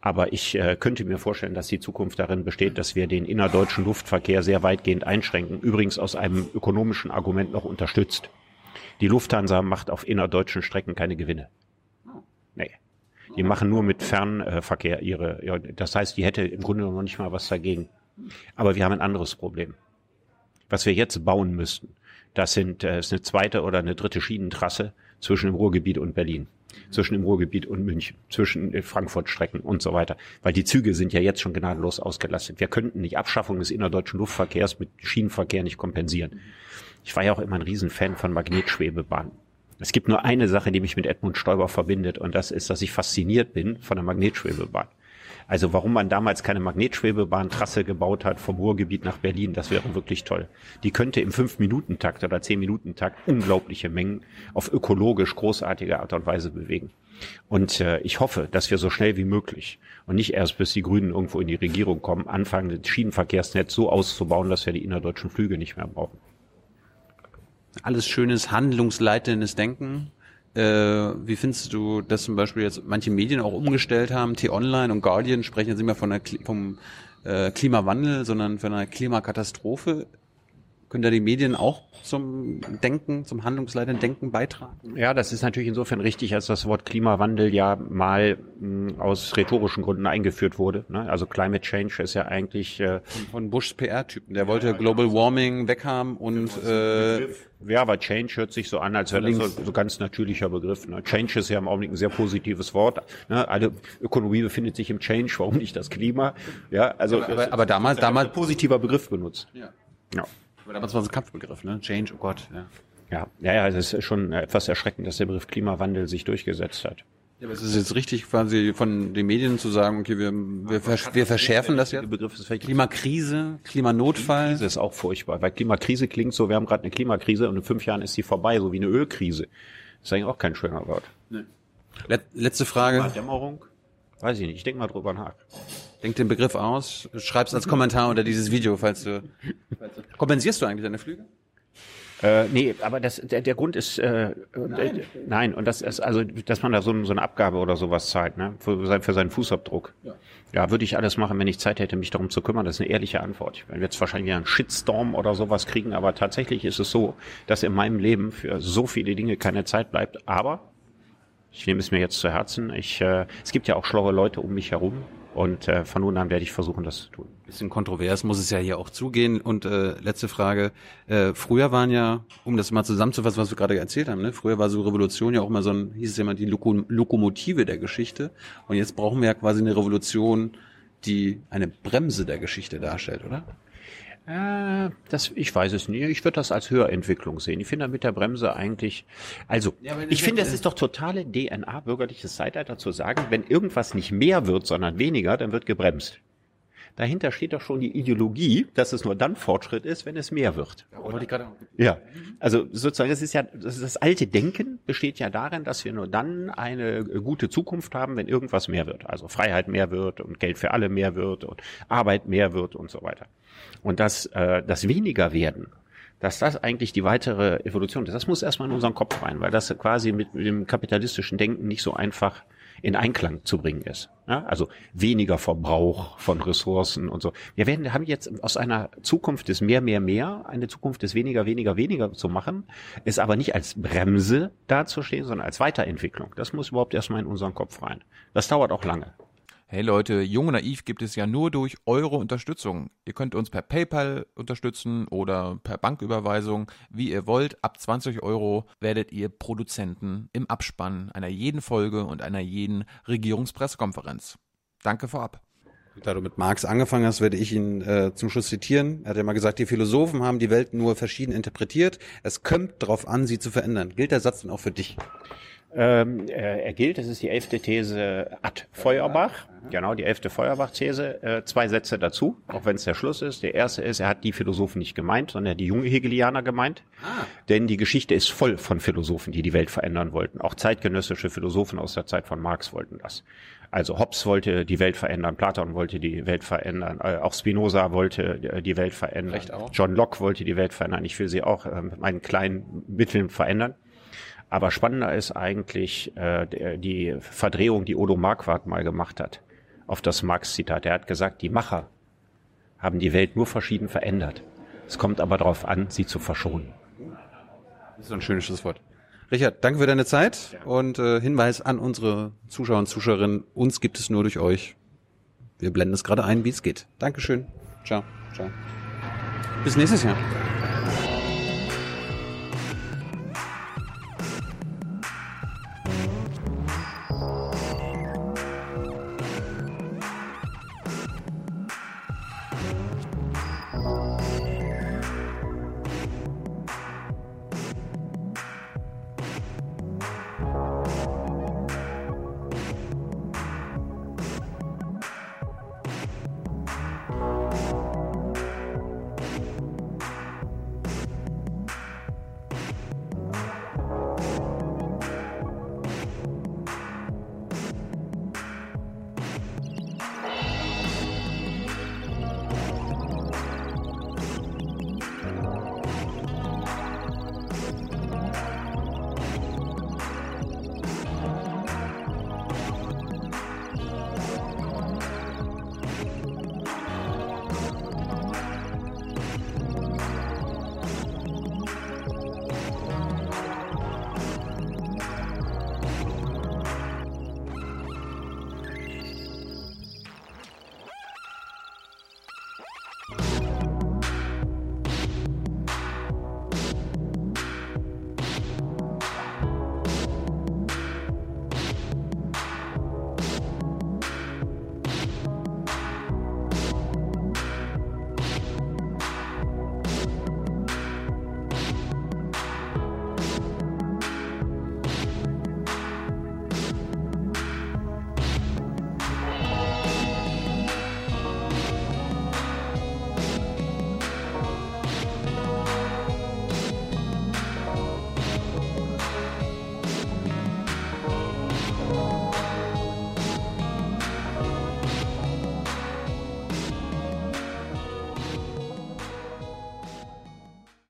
Aber ich äh, könnte mir vorstellen, dass die Zukunft darin besteht, dass wir den innerdeutschen Luftverkehr sehr weitgehend einschränken. Übrigens aus einem ökonomischen Argument noch unterstützt. Die Lufthansa macht auf innerdeutschen Strecken keine Gewinne. Nee. Die machen nur mit Fernverkehr ihre, ja, das heißt, die hätte im Grunde noch nicht mal was dagegen. Aber wir haben ein anderes Problem. Was wir jetzt bauen müssten, das sind, äh, ist eine zweite oder eine dritte Schienentrasse zwischen dem Ruhrgebiet und Berlin, zwischen dem Ruhrgebiet und München, zwischen äh, Frankfurt-Strecken und so weiter. Weil die Züge sind ja jetzt schon gnadenlos ausgelastet. Wir könnten die Abschaffung des innerdeutschen Luftverkehrs mit Schienenverkehr nicht kompensieren. Ich war ja auch immer ein Riesenfan von Magnetschwebebahnen. Es gibt nur eine Sache, die mich mit Edmund Stoiber verbindet, und das ist, dass ich fasziniert bin von der Magnetschwebebahn. Also warum man damals keine Magnetschwebebahntrasse gebaut hat vom Ruhrgebiet nach Berlin, das wäre wirklich toll. Die könnte im 5-Minuten-Takt oder 10-Minuten-Takt unglaubliche Mengen auf ökologisch großartige Art und Weise bewegen. Und äh, ich hoffe, dass wir so schnell wie möglich und nicht erst bis die Grünen irgendwo in die Regierung kommen, anfangen, das Schienenverkehrsnetz so auszubauen, dass wir die innerdeutschen Flüge nicht mehr brauchen. Alles schönes, handlungsleitendes Denken. Äh, wie findest du, dass zum Beispiel jetzt manche Medien auch umgestellt haben? T-Online und Guardian sprechen jetzt nicht mehr von der, vom äh, Klimawandel, sondern von einer Klimakatastrophe. Können da die Medien auch zum Denken, zum handlungsleitenden Denken beitragen? Ja, das ist natürlich insofern richtig, als das Wort Klimawandel ja mal mh, aus rhetorischen Gründen eingeführt wurde. Ne? Also Climate Change ist ja eigentlich äh, Von Bushs PR-Typen. Der wollte Global Warming weghaben und äh, Ja, aber Change hört sich so an, als wäre das so, so ganz natürlicher Begriff. Ne? Change ist ja im Augenblick ein sehr positives Wort. Ne? Alle Ökonomie befindet sich im Change, warum nicht das Klima? Ja, also aber, aber damals, damals, positiver Begriff benutzt. ja. Ja. Damals war es ein Kampfbegriff, ne? Change, oh Gott, ja. Ja, ja, ja, es ist schon etwas erschreckend, dass der Begriff Klimawandel sich durchgesetzt hat. Ja, aber es ist jetzt richtig quasi von den Medien zu sagen, okay, wir, wir, versch wir verschärfen das jetzt. Begriff ist vielleicht Klimakrise, Klimanotfall. Krise ist auch furchtbar, weil Klimakrise klingt so, wir haben gerade eine Klimakrise und in fünf Jahren ist sie vorbei, so wie eine Ölkrise. Das ist eigentlich auch kein schöner Wort. Let letzte Frage. Dämmerung? Weiß ich nicht, ich denke mal drüber nach. Denk den Begriff aus, schreib's als Kommentar unter dieses Video, falls du. Kompensierst du eigentlich deine Flüge? Äh, nee, aber das, der, der Grund ist, äh, nein. Äh, nein, und das ist also, dass man da so, so eine Abgabe oder sowas zahlt, ne, für, sein, für seinen Fußabdruck. Ja. ja, würde ich alles machen, wenn ich Zeit hätte, mich darum zu kümmern. Das ist eine ehrliche Antwort. Ich werde jetzt wahrscheinlich einen Shitstorm oder sowas kriegen, aber tatsächlich ist es so, dass in meinem Leben für so viele Dinge keine Zeit bleibt. Aber ich nehme es mir jetzt zu Herzen. Ich, äh, es gibt ja auch schlaue Leute um mich herum, und äh, von nun an werde ich versuchen, das zu tun. Bisschen kontrovers muss es ja hier auch zugehen. Und äh, letzte Frage. Äh, früher waren ja, um das mal zusammenzufassen, was wir gerade erzählt haben, ne? früher war so Revolution ja auch mal so ein, hieß es ja mal, die Loko Lokomotive der Geschichte. Und jetzt brauchen wir ja quasi eine Revolution, die eine Bremse der Geschichte darstellt, oder? Äh, das, ich weiß es nicht. Ich würde das als Hörentwicklung sehen. Ich finde mit der Bremse eigentlich, also ja, ich finde, es ist doch totale DNA bürgerliches Zeitalter zu sagen, wenn irgendwas nicht mehr wird, sondern weniger, dann wird gebremst. Dahinter steht doch schon die Ideologie, dass es nur dann Fortschritt ist, wenn es mehr wird. Ja, also sozusagen, das ist ja, das, ist das alte Denken besteht ja darin, dass wir nur dann eine gute Zukunft haben, wenn irgendwas mehr wird. Also Freiheit mehr wird und Geld für alle mehr wird und Arbeit mehr wird und so weiter. Und dass äh, das weniger werden, dass das eigentlich die weitere Evolution ist. Das muss erstmal in unseren Kopf rein, weil das quasi mit, dem kapitalistischen Denken nicht so einfach in Einklang zu bringen ist. Ja, also weniger Verbrauch von Ressourcen und so. Wir werden, haben jetzt aus einer Zukunft des mehr, mehr, mehr eine Zukunft des weniger, weniger, weniger zu machen, ist aber nicht als Bremse dazustehen, sondern als Weiterentwicklung. Das muss überhaupt erstmal in unseren Kopf rein. Das dauert auch lange. Hey Leute, Jung und Naiv gibt es ja nur durch eure Unterstützung. Ihr könnt uns per PayPal unterstützen oder per Banküberweisung, wie ihr wollt. Ab 20 Euro werdet ihr Produzenten im Abspann einer jeden Folge und einer jeden Regierungspressekonferenz. Danke vorab. Da du mit Marx angefangen hast, werde ich ihn äh, zum Schluss zitieren. Er hat ja mal gesagt, die Philosophen haben die Welt nur verschieden interpretiert. Es kommt darauf an, sie zu verändern. Gilt der Satz denn auch für dich? Ähm, äh, er gilt, das ist die elfte These ad Feuerbach, genau, die elfte Feuerbach-These. Äh, zwei Sätze dazu, auch wenn es der Schluss ist. Der erste ist, er hat die Philosophen nicht gemeint, sondern die junge Hegelianer gemeint. Ah. Denn die Geschichte ist voll von Philosophen, die die Welt verändern wollten. Auch zeitgenössische Philosophen aus der Zeit von Marx wollten das. Also Hobbes wollte die Welt verändern, Platon wollte die Welt verändern, äh, auch Spinoza wollte äh, die Welt verändern, John Locke wollte die Welt verändern. Ich will sie auch äh, mit meinen kleinen Mitteln verändern. Aber spannender ist eigentlich äh, die Verdrehung, die Odo Marquardt mal gemacht hat auf das Marx-Zitat. Er hat gesagt, die Macher haben die Welt nur verschieden verändert. Es kommt aber darauf an, sie zu verschonen. Das ist ein schönes Schlusswort. Richard, danke für deine Zeit und äh, Hinweis an unsere Zuschauer und Zuschauerinnen, uns gibt es nur durch euch. Wir blenden es gerade ein, wie es geht. Dankeschön. Ciao. Ciao. Bis nächstes Jahr.